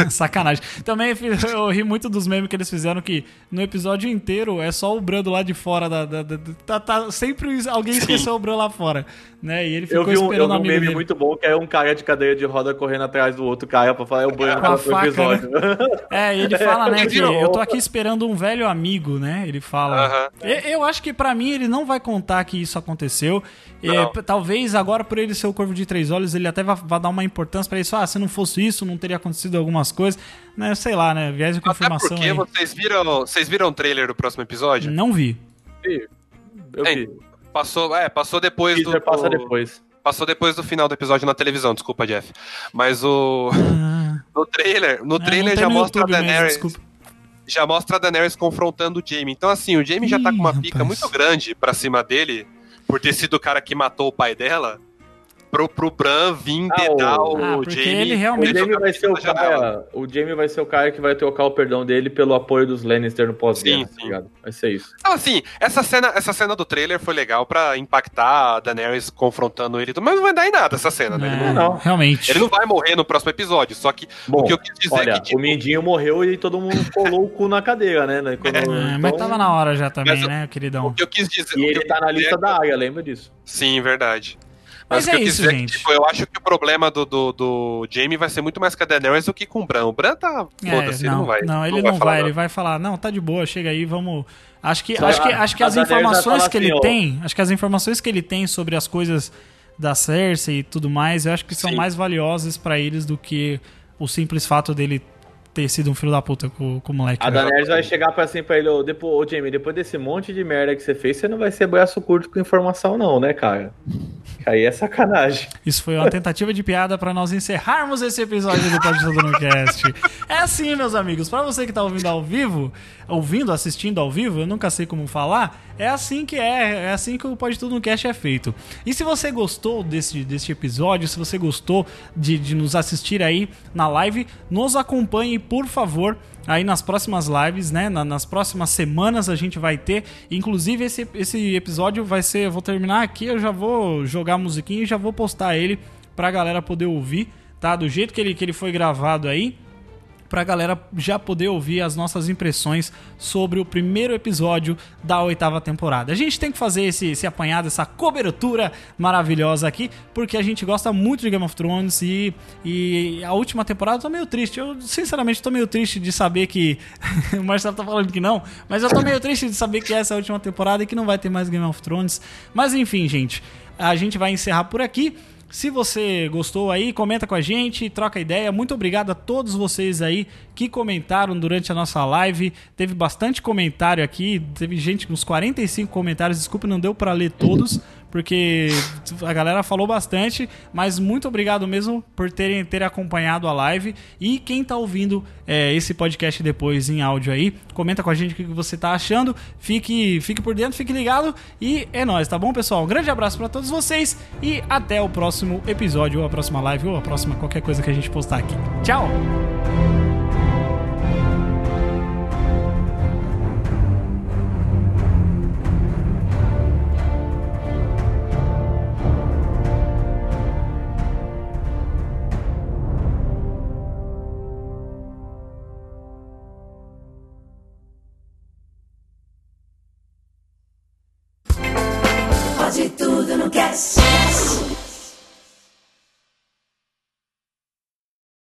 Sacanagem. Também eu ri muito dos memes que eles fizeram que no episódio inteiro é só o Brando lá de fora da. da, da tá, tá, sempre alguém esqueceu o Brando lá fora. Né? E ele ficou eu vi um, esperando eu vi um meme dele. muito bom que é um cara de cadeira de roda correndo atrás do outro cara pra falar é o Brando faca, episódio. Né? É, e ele fala, né, que eu tô aqui esperando um velho amigo, né? Ele fala. Uh -huh. eu, eu acho que para mim ele não vai contar que isso aconteceu. E, talvez agora, por ele ser o Corvo de Três Olhos, ele até vai, vai dar uma importância para isso. Ah, se não fosse isso, não teria acontecido algumas coisas. Né, sei lá, né? Viés de confirmação. Até porque aí. vocês viram, vocês viram o trailer do próximo episódio? Não vi. Vi. Eu é, vi. Passou, é, passou depois do. passa depois. Passou depois do final do episódio na televisão, desculpa, Jeff. Mas o. Ah. no trailer, no é, trailer já mostra YouTube a Daenerys. Mesmo, já mostra a Daenerys confrontando o Jaime. Então, assim, o Jaime já tá com uma pica rapaz. muito grande pra cima dele por ter sido o cara que matou o pai dela pro, pro Bran vir ah, dedar o, ah, Jamie. Ele realmente... O Jamie, vai ser o, cara, o Jamie vai ser o cara que vai trocar o perdão dele pelo apoio dos Lannister no pós-guerra, tá Vai ser isso. Então, assim, essa cena, essa cena do trailer foi legal pra impactar a Daenerys confrontando ele, mas não vai dar em nada essa cena, né? É, ele não, realmente. Ele não vai morrer no próximo episódio, só que Bom, o que eu quis dizer olha, é que, tipo... o Mindinho morreu e todo mundo colou o cu na cadeira, né? Quando, é, então... Mas tava na hora já também, mas, né, queridão? O que eu quis dizer... E ele tá na lista da área, lembra disso? Sim, verdade. Mas, Mas é isso, dizer, gente. Tipo, eu acho que o problema do, do, do Jamie vai ser muito mais com a Daenerys do que com o Bran. O Bran tá. É, Foda-se, ele não vai. Não, ele não, não vai, vai ele vai falar, não, tá de boa, chega aí, vamos. Acho que, acho que, acho que as informações que ele assim, tem, acho que as informações que ele tem sobre as coisas da Cersei e tudo mais, eu acho que são Sim. mais valiosas para eles do que o simples fato dele ter sido um filho da puta com, com o moleque. A Daenerys vai chegar pra assim pra ele, ô, depois, ô Jamie, depois desse monte de merda que você fez, você não vai ser braço curto com informação não, né, cara? Aí é sacanagem. Isso foi uma tentativa de piada para nós encerrarmos esse episódio do Pode Tudo no Cast. É assim, meus amigos, para você que tá ouvindo ao vivo, ouvindo, assistindo ao vivo, eu nunca sei como falar, é assim que é, é assim que o Pode Tudo no Cast é feito. E se você gostou desse, desse episódio, se você gostou de, de nos assistir aí na live, nos acompanhe, por favor, aí nas próximas lives, né? nas próximas semanas a gente vai ter. Inclusive, esse, esse episódio vai ser. Eu vou terminar aqui, eu já vou jogar a musiquinha e já vou postar ele pra galera poder ouvir, tá? Do jeito que ele, que ele foi gravado aí para a galera já poder ouvir as nossas impressões sobre o primeiro episódio da oitava temporada. A gente tem que fazer esse, esse apanhado, essa cobertura maravilhosa aqui, porque a gente gosta muito de Game of Thrones e, e a última temporada eu tô meio triste. Eu, sinceramente, tô meio triste de saber que. o Marcelo tá falando que não, mas eu tô meio triste de saber que essa é a última temporada e que não vai ter mais Game of Thrones. Mas enfim, gente, a gente vai encerrar por aqui. Se você gostou aí, comenta com a gente, troca ideia. Muito obrigado a todos vocês aí que comentaram durante a nossa live. Teve bastante comentário aqui, teve gente com uns 45 comentários. Desculpa, não deu para ler todos porque a galera falou bastante, mas muito obrigado mesmo por terem ter acompanhado a live. E quem tá ouvindo é, esse podcast depois em áudio aí, comenta com a gente o que você tá achando. Fique, fique por dentro, fique ligado e é nóis, tá bom, pessoal? Um grande abraço para todos vocês e até o próximo episódio, ou a próxima live, ou a próxima qualquer coisa que a gente postar aqui. Tchau!